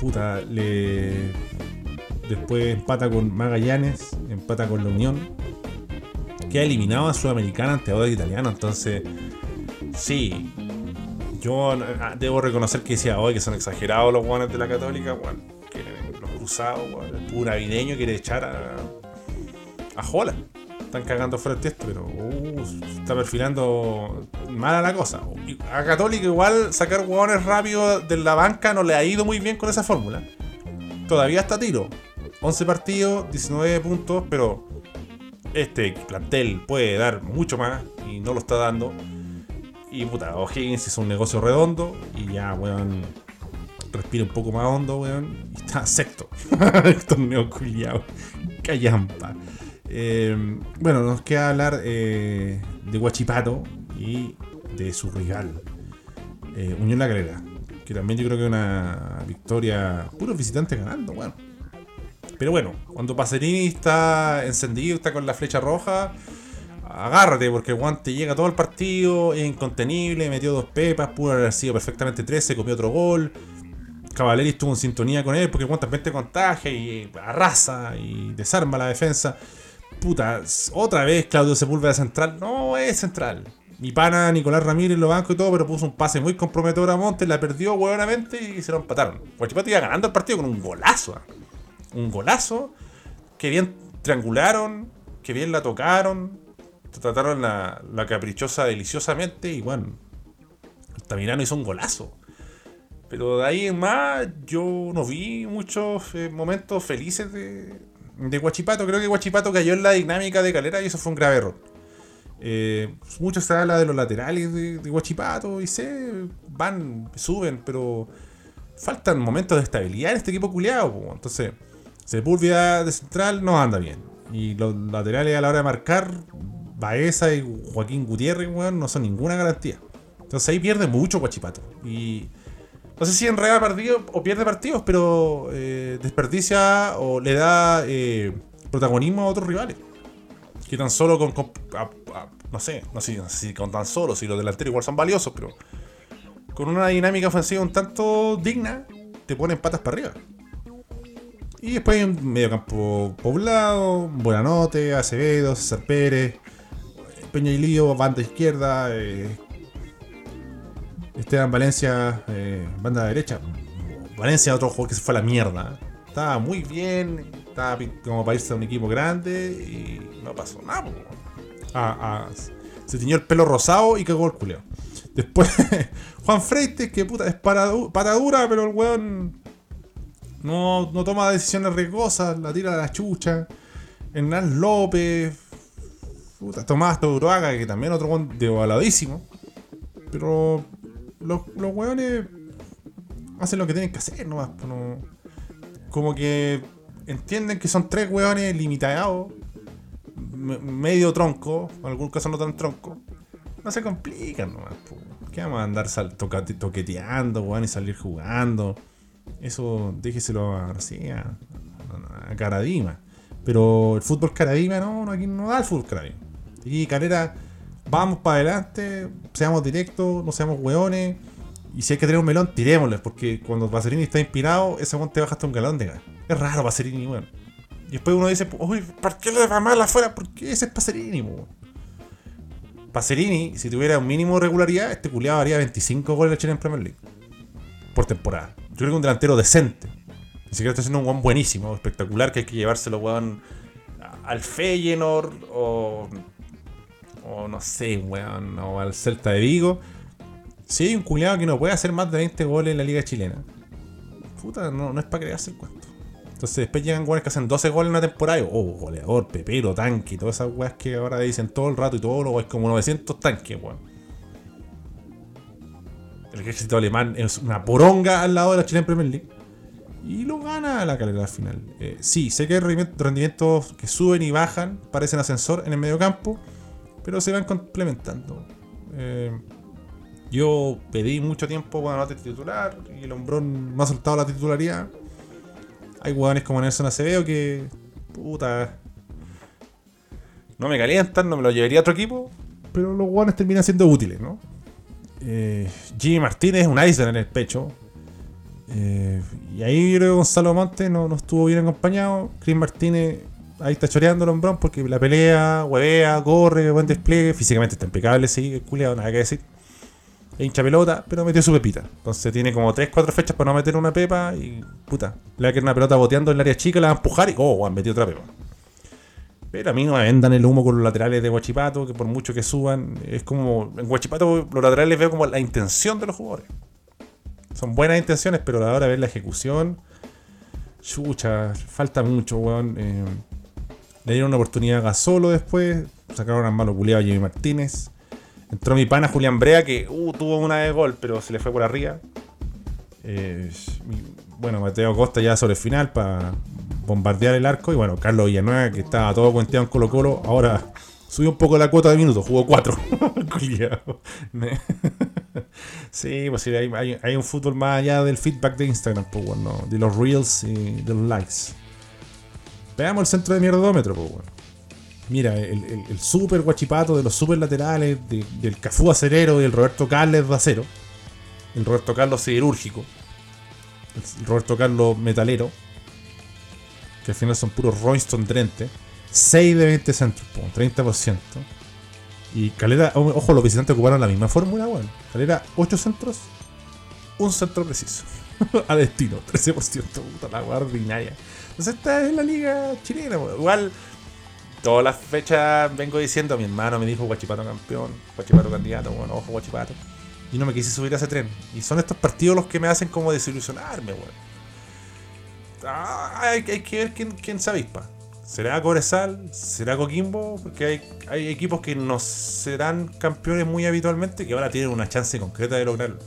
puta, le. Después empata con Magallanes, empata con la Unión. Queda eliminado a Sudamericana ante Oda Italiano. Entonces, sí, yo ah, debo reconocer que decía hoy que son exagerados los guanes de la Católica. Bueno, los cruzados, el puro navideño quiere echar a, a están cagando fuera el texto, pero uh, está perfilando mala la cosa. A Católica igual sacar jugadores rápidos de la banca no le ha ido muy bien con esa fórmula. Todavía está tiro. 11 partidos, 19 puntos, pero este plantel puede dar mucho más y no lo está dando. Y puta, O'Higgins hizo un negocio redondo y ya, weón, respira un poco más hondo, weón. Y está sexto. Torneo culiado. Callampa. Eh, bueno, nos queda hablar eh, de Guachipato y de su rival, eh, Unión La que también yo creo que es una victoria, puros visitantes ganando, bueno. Pero bueno, cuando Pacerini está encendido, está con la flecha roja, agárrate, porque guante llega todo el partido, es incontenible, metió dos pepas, pudo haber sido perfectamente 13, comió otro gol. Cavaleri estuvo en sintonía con él, porque el guante te contagia y arrasa y desarma la defensa. Puta, otra vez Claudio Sepúlveda central. No es central. Mi pana Nicolás Ramírez lo banco y todo, pero puso un pase muy comprometedor a Montes, la perdió huevonamente y se lo empataron. Guachipato iba ganando el partido con un golazo. ¿ah? Un golazo que bien triangularon, que bien la tocaron, trataron la, la caprichosa deliciosamente y bueno, Altamirano hizo un golazo. Pero de ahí en más, yo no vi muchos eh, momentos felices de, de Guachipato. Creo que Guachipato cayó en la dinámica de Calera y eso fue un grave error. Eh, mucho se habla de los laterales de, de Guachipato y se van, suben, pero faltan momentos de estabilidad en este equipo culiado. Entonces, Sepúlveda de central no anda bien. Y los laterales a la hora de marcar, Baeza y Joaquín Gutiérrez, weón, no son ninguna garantía. Entonces ahí pierde mucho Guachipato. Y no sé si enreda partidos o pierde partidos, pero eh, desperdicia o le da eh, protagonismo a otros rivales. Que tan solo con. con- no sé, no sé si con tan solo, si los delanteros igual son valiosos, pero con una dinámica ofensiva un tanto digna, te ponen patas para arriba. Y después hay un mediocampo poblado, Buenanote, Acevedo, César Pérez, Peña y Lío, banda izquierda, eh, Esteban Valencia, eh, banda derecha. Valencia, otro jugador que se fue a la mierda. Estaba muy bien, estaba como para irse a un equipo grande y no pasó nada. Ah, ah, se tiñó el pelo rosado y cagó el culeo. Después, Juan Freites, que puta, es paradura, pero el weón no, no toma decisiones riesgosas, la tira a la chucha. Hernán López, puta, Tomás Touroaga, que también otro weón devaluadísimo. Pero los, los weones hacen lo que tienen que hacer nomás. pues, no- como que entienden que son tres weones limitados, me- medio tronco, en algún caso no tan tronco. No se complican nomás. po. ¿Qué vamos a andar toqueteando, weón, y salir jugando? Eso déjeselo a García, a, a Caradima. Pero el fútbol Caradima no, no, aquí no da el fútbol Caradima. Y Calera, vamos para adelante, seamos directos, no seamos hueones. Y si hay que tener un melón, tirémosle, porque cuando Pacerini está inspirado, ese weón te baja hasta un galón de gas. Es raro Pacerini, weón. Y después uno dice, uy, ¿por qué le va mal afuera? Porque ese es Pacerini, weón. Pacerini, si tuviera un mínimo de regularidad, este culiado haría 25 goles en Premier League. Por temporada. Yo creo que un delantero decente. Ni siquiera está haciendo un weón buenísimo, espectacular, que hay que llevárselo, weón, al Feyenoord o. O no sé, weón, o al Celta de Vigo. Si hay un culiado que no puede hacer más de 20 goles en la liga chilena, puta, no, es para crearse el cuento. Entonces después llegan weones que hacen 12 goles en una temporada y, oh, goleador, pepero, tanque, todas esas weas que ahora dicen todo el rato y todo lo es como 900 tanques, weón. El ejército alemán es una poronga al lado de la Chilena Premier League. Y lo gana la calidad al final. Eh, sí, sé que hay rendimientos- que suben y bajan, parecen ascensor en el medio campo, pero se van complementando. Eh, yo pedí mucho tiempo cuando no te titular y el hombrón me ha soltado la titularidad. Hay hueones como Nelson Acevedo que. Puta. No me calientan, no me lo llevaría a otro equipo. Pero los hueones terminan siendo útiles, ¿no? Eh, Jimmy Martínez, un iceberg en el pecho. Eh, y ahí yo creo que Gonzalo Montes no, no estuvo bien acompañado. Chris Martínez ahí está choreando el porque la pelea, huevea, corre, buen despliegue. Físicamente está impecable, sí, el culiado, nada que decir. Es hincha pelota, pero metió su pepita. Entonces tiene como 3-4 fechas para no meter una pepa y puta. Le va a quedar una pelota boteando en el área chica, la va a empujar y oh, metido otra pepa. Pero a mí no me vendan el humo con los laterales de Guachipato, que por mucho que suban, es como. En Guachipato los laterales veo como la intención de los jugadores. Son buenas intenciones, pero a la hora de ver la ejecución. Chucha, falta mucho, weón. Eh, le dieron una oportunidad a Gasolo después. Sacaron a malo culiado a Jimmy Martínez. Entró mi pana Julián Brea, que uh, tuvo una de gol, pero se le fue por arriba. Eh, bueno, Mateo Costa ya sobre el final para bombardear el arco. Y bueno, Carlos Villanueva, que estaba todo cuenteado en Colo Colo, ahora subió un poco la cuota de minutos, jugó 4. sí, pues sí, hay, hay- un fútbol más allá del feedback de Instagram, pues bueno, de los reels y de los likes. Veamos el centro de mierdómetro, pues, weón. Mira, el, super guachipato de los super laterales, de- del Cafú acerero y el Roberto Carles de acero. El Roberto Carlos siderúrgico. El Roberto Carlos metalero. Que al final son puros Royston Drente. 6 de 20 centros, un 30%. Y Calera, ojo, los visitantes ocuparon la misma fórmula, weón. Calera, 8 centros, un centro preciso. A destino, 13%, puta la ordinaria. Entonces esta es la liga chilena, weón. Igual, todas las fechas vengo diciendo, mi hermano me dijo Guachipato campeón, Guachipato candidato, bueno, ojo Guachipato. Y no me quise subir a ese tren. Y son estos partidos los que me hacen como desilusionarme, weón. Ah, hay, que ver quién, quién se avispa. ¿Será Cobresal? ¿Será Coquimbo? Porque hay, hay equipos que no serán campeones muy habitualmente que ahora tienen una chance concreta de lograrlo.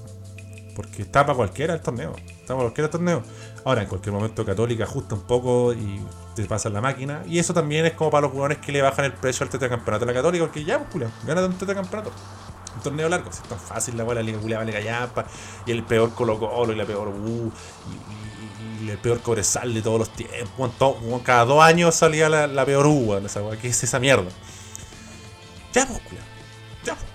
Porque está para cualquiera el torneo. Está para cualquiera el torneo. Ahora, en cualquier momento Católica ajusta un poco y te pasa la máquina. Y eso también es como para los jugadores que le bajan el precio al tetracampeonato de la Católica. Porque ya, pues, gana un tetracampeonato. Un torneo largo. Si es tan fácil la bola, la Liga vale callampa. Y el peor Colo Colo y la peor U. Y- y el peor Cobresal de todos los tiempos. weón, todo- weón, cada dos años salía la, la peor U, weón, esa weá. ¿Qué es esa mierda? Ya, pues, culiao. Ya, pues.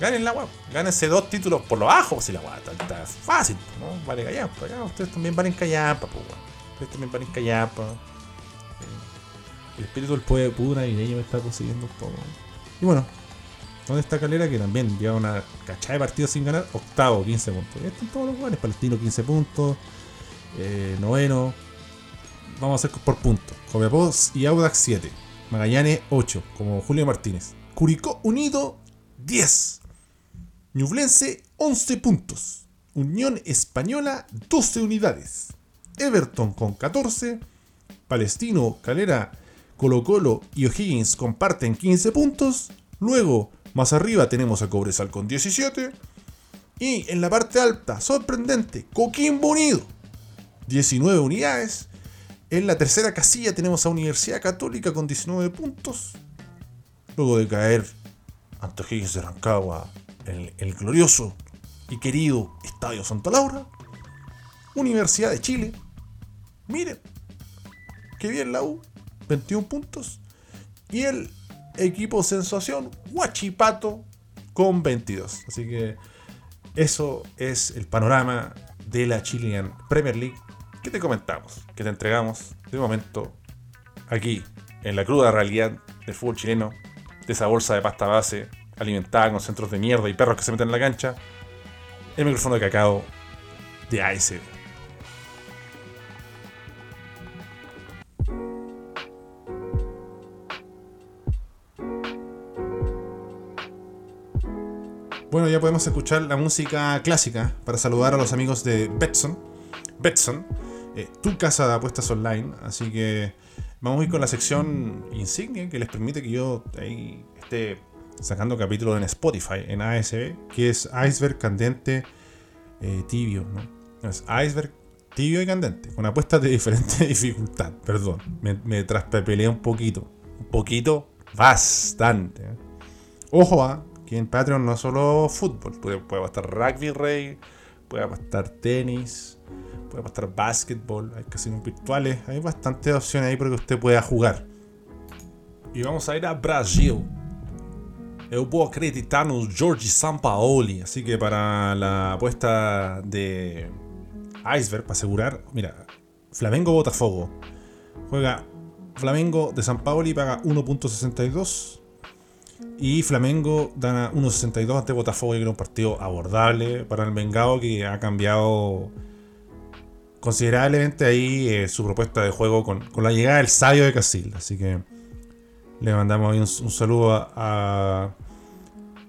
Ganen la weá. Gánense dos títulos por lo bajo, si la weá está, está fácil, ¿no? Vale callampa. Ya, ustedes también valen callampa, pues, weón. Ustedes también valen callampa. Eh, El espíritu del pueblo pudo navideño me está poseyendo un poco. Y bueno, ¿dónde está Calera? Que también lleva una cachada de partidos sin ganar. Octavo, 15 puntos. Están todos los jugadores. Palestino, 15 puntos. Eh, noveno. Vamos a hacer por puntos. Copiapó y Audax 7. Magallanes 8, como Julio Martínez. Curicó Unido 10. Ñublense 11 puntos. Unión Española 12 unidades. Everton con 14. Palestino, Calera, Colo Colo y O'Higgins comparten 15 puntos. Luego, más arriba tenemos a Cobresal con 17. Y en la parte alta, sorprendente, Coquimbo Unido, 19 unidades. En la tercera casilla tenemos a Universidad Católica con 19 puntos. Luego de caer ante O'Higgins de Rancagua el glorioso y querido Estadio Santa Laura. Universidad de Chile. Miren, qué bien la U, 21 puntos. Y el equipo sensación, Huachipato, con 22. Así que eso es el panorama de la Chilean Premier League que te comentamos, que te entregamos de momento aquí, en la cruda realidad del fútbol chileno, de esa bolsa de pasta base alimentada con centros de mierda y perros que se meten en la cancha, el micrófono de cacao de ASB. Bueno, ya podemos escuchar la música clásica para saludar a los amigos de Betson. Betson, eh, tu casa de apuestas online. Así que vamos a ir con la sección insignia que les permite que yo esté sacando capítulos en Spotify, en ASB, que es Iceberg Candente eh, Tibio. ¿no? Es Iceberg Tibio y Candente, con apuestas de diferente dificultad. Perdón, me, me un poquito. Un poquito, bastante. ¿eh? Ojo a que en Patreon no solo fútbol, puede, puede rugby rey, puede estar tenis, puede estar básquetbol, hay casinos virtuales, hay bastantes opciones ahí para que usted pueda jugar. E vamos a ir a Brasil. Eu vou acreditar no Jorge Sampaoli, así que para la apuesta de Iceberg, para asegurar, mira, Flamengo Botafogo. Juega Flamengo de Sampaoli, paga 1.62. Y Flamengo da 1.62 ante Botafogo, y era un partido abordable para el Vengado que ha cambiado considerablemente ahí eh, su propuesta de juego con, con la llegada del sabio de Casil. Así que le mandamos un, saludo a,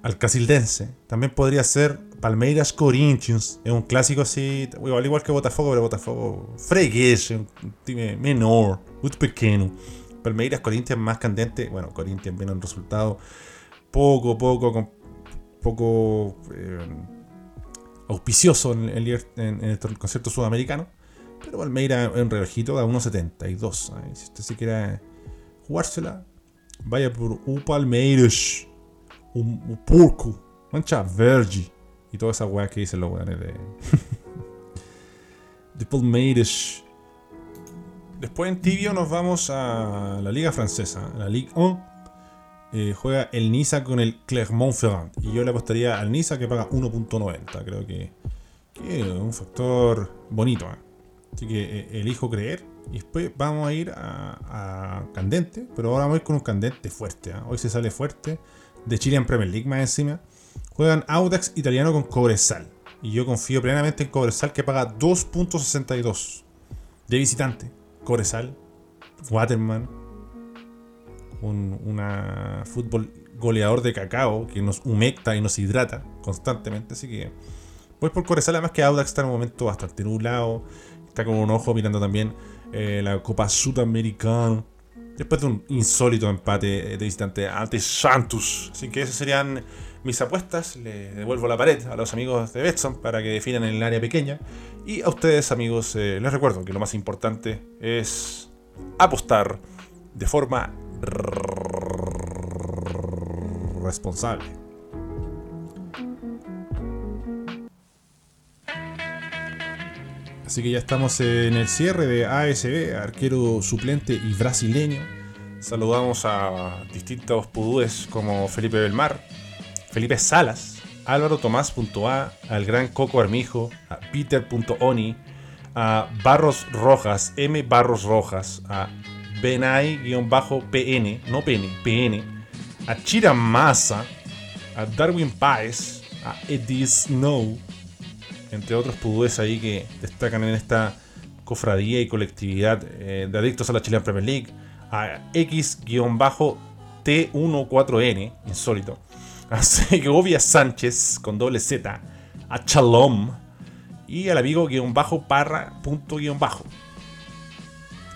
al Casildense. También podría ser Palmeiras Corinthians. Es un clásico así, igual, igual que Botafogo, pero Botafogo fregués, un time menor, muy pequeño. Palmeiras Corinthians más candente. Bueno, Corinthians viene un resultado poco, poco, con- poco eh, auspicioso en el, en- el concierto sudamericano. Pero Palmeiras es un relojito da 1.72. ¿eh? Si usted se quiere jugársela, vaya por un Palmeiras, un, mancha verde y todas esas weas que dicen los weones de, de Palmeiras. Después en tibio nos vamos a la liga francesa, la Ligue 1. Eh, juega el Niza con el Clermont-Ferrand. Y yo le apostaría al Niza que paga 1.90. Creo que, que un factor bonito. ¿eh? Así que eh, elijo creer. Y después vamos a ir a, Candente. Pero ahora vamos a ir con un Candente fuerte. ¿eh? Hoy se sale fuerte. De Chile en Premier League más encima. Juegan Audax italiano con Cobresal. Y yo confío plenamente en Cobresal que paga 2.62 de visitante. Cobresal, Waterman, un fútbol goleador de cacao que nos humecta y nos hidrata constantemente. Así que, pues por Cobresal, además que Audax está en un momento bastante nublado. Con un ojo mirando también eh, la Copa Sudamericana. Después de un insólito empate de visitante ante Santos. Así que esas serían mis apuestas. Le devuelvo la pared a los amigos de Betson para que definan el área pequeña. Y a ustedes, amigos, eh, les recuerdo que lo más importante es apostar de forma responsable. Así que ya estamos en el cierre de ASB, arquero suplente y brasileño. Saludamos a distintos pudúes como Felipe Belmar, Felipe Salas, Álvaro Tomás.a, al gran Coco Armijo, a Peter.oni, a Barros Rojas, M Barros Rojas, a Benay-PN, no PN, PN, a Chira Massa, a Darwin Páez, a Eddie Snow, entre otros pudúes ahí que destacan en esta cofradía y colectividad eh, de adictos a la Chilean Premier League, a X-T14N, insólito, a Segovia Sánchez con doble Z, a Chalom y al amigo guion bajo parra punto guion bajo.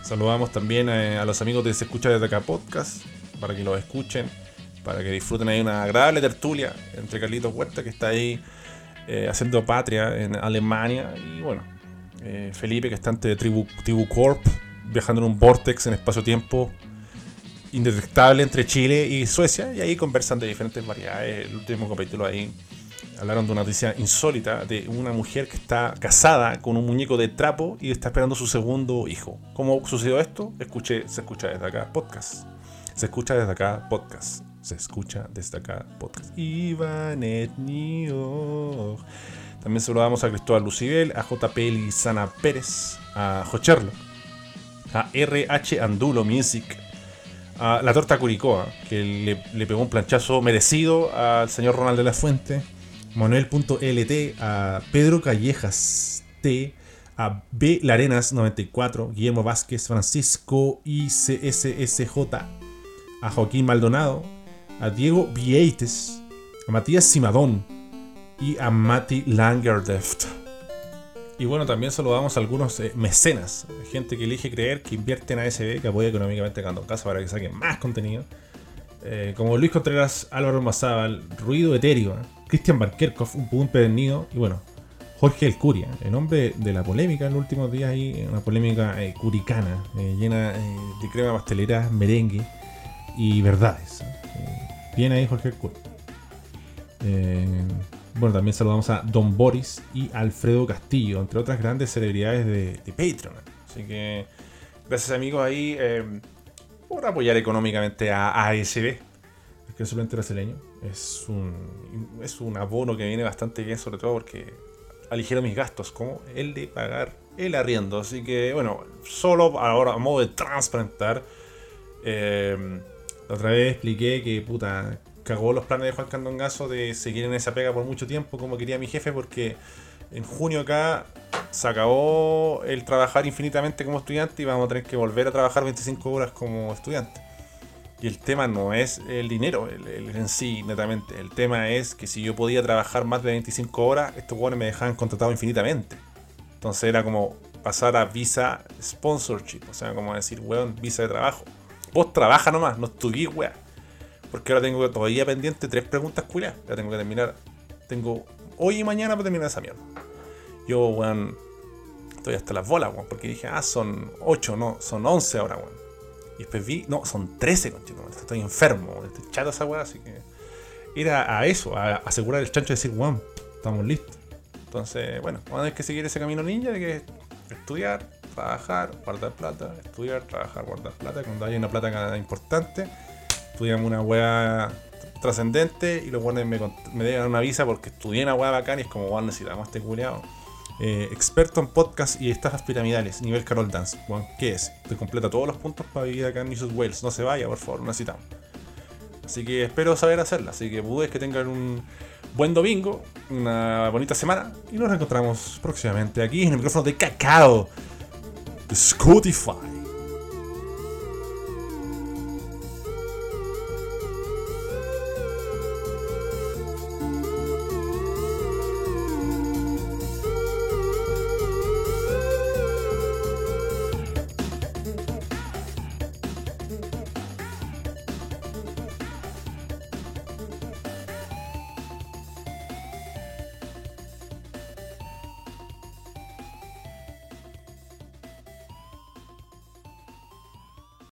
Saludamos también a, a los amigos de Se Escucha desde acá podcast para que los escuchen, para que disfruten ahí una agradable tertulia entre Carlitos Huerta que está ahí eh, haciendo patria en Alemania y bueno, eh, Felipe que está ante Tribu, Tribu Corp viajando en un vortex en espacio-tiempo indetectable entre Chile y Suecia y ahí conversan de diferentes variedades. El último capítulo ahí hablaron de una noticia insólita de una mujer que está casada con un muñeco de trapo y está esperando su segundo hijo. ¿Cómo sucedió esto? Escuche, se escucha desde acá podcast. Se escucha desde acá podcast. Se escucha desde acá podcast. Ivanet También saludamos a Cristóbal Lucibel, a JP Lizana Pérez, a Jocherlo, a RH Andulo Music, a la torta Curicoa, que le, le pegó un planchazo merecido al señor Ronald de la Fuente, Manuel.lt, a Pedro Callejas T, a B Larenas 94, Guillermo Vázquez, Francisco ICSSJ, a Joaquín Maldonado, a Diego Vieites, a Matías Simadón y a Mati Langerdeft. Y bueno, también saludamos a algunos eh, mecenas, gente que elige creer, que invierte en ASB, que apoya económicamente a Candon Casa para que saquen más contenido. Eh, como Luis Contreras, Álvaro Mazábal, Ruido Etéreo, ¿eh? Cristian Barkerkov, un pum pernido, y bueno, Jorge El Curia, el hombre de la polémica en los últimos días ahí, una polémica eh, curicana, llena de crema pastelera, merengue y verdades. Bien ahí Jorge Curia. Eh, bueno, también saludamos a Don Boris y Alfredo Castillo, entre otras grandes celebridades de, Patreon. Así que gracias amigos ahí eh, por apoyar económicamente a ASB, que suplente brasileño. Es un, es un abono que viene bastante bien, sobre todo porque aligero mis gastos, como el de pagar el arriendo. Así que, bueno, solo ahora a modo de transparentar. eh, la otra vez expliqué que, puta, cagó los planes de Juan Candongazo de seguir en esa pega por mucho tiempo, como quería mi jefe, porque en junio acá se acabó el trabajar infinitamente como estudiante y vamos a tener que volver a trabajar 25 horas como estudiante. Y el tema no es el dinero el, en sí, netamente. El tema es que si yo podía trabajar más de 25 horas, estos hueones me dejaban contratado infinitamente. Entonces era como pasar a visa sponsorship. O sea, como decir, weón, visa de trabajo. Vos trabaja nomás, no estudié, weón. Porque ahora tengo todavía pendiente tres preguntas culiadas. Ya tengo que terminar. Tengo hoy y mañana para terminar esa mierda. Yo, weón, estoy hasta las bolas, weón. Porque dije, ah, son 8, no, son 11 ahora, weón. Y después vi, no, son 13, conchito. Estoy enfermo, estoy chato esa weá, así que. Era a eso, a asegurar el chancho y decir, weón, estamos listos. Entonces, bueno, vamos a tener que seguir ese camino ninja de que estudiar, trabajar, guardar plata, estudiar, trabajar, guardar plata. Cuando haya una plata importante, estudiamos una weá trascendente y los buenos me, me una visa porque estudié una weá bacán y es como, bueno, necesitamos este culiao. Eh, experto en podcast y estafas piramidales, nivel Carol Dance. Bueno, ¿qué es? Te completa todos los puntos para vivir acá en New South Wales. No se vaya, por favor, lo necesitamos. Así que espero saber hacerla. Así que pudes que tengan un buen domingo, una bonita semana y nos reencontramos próximamente aquí en el micrófono de Cacao Spotify.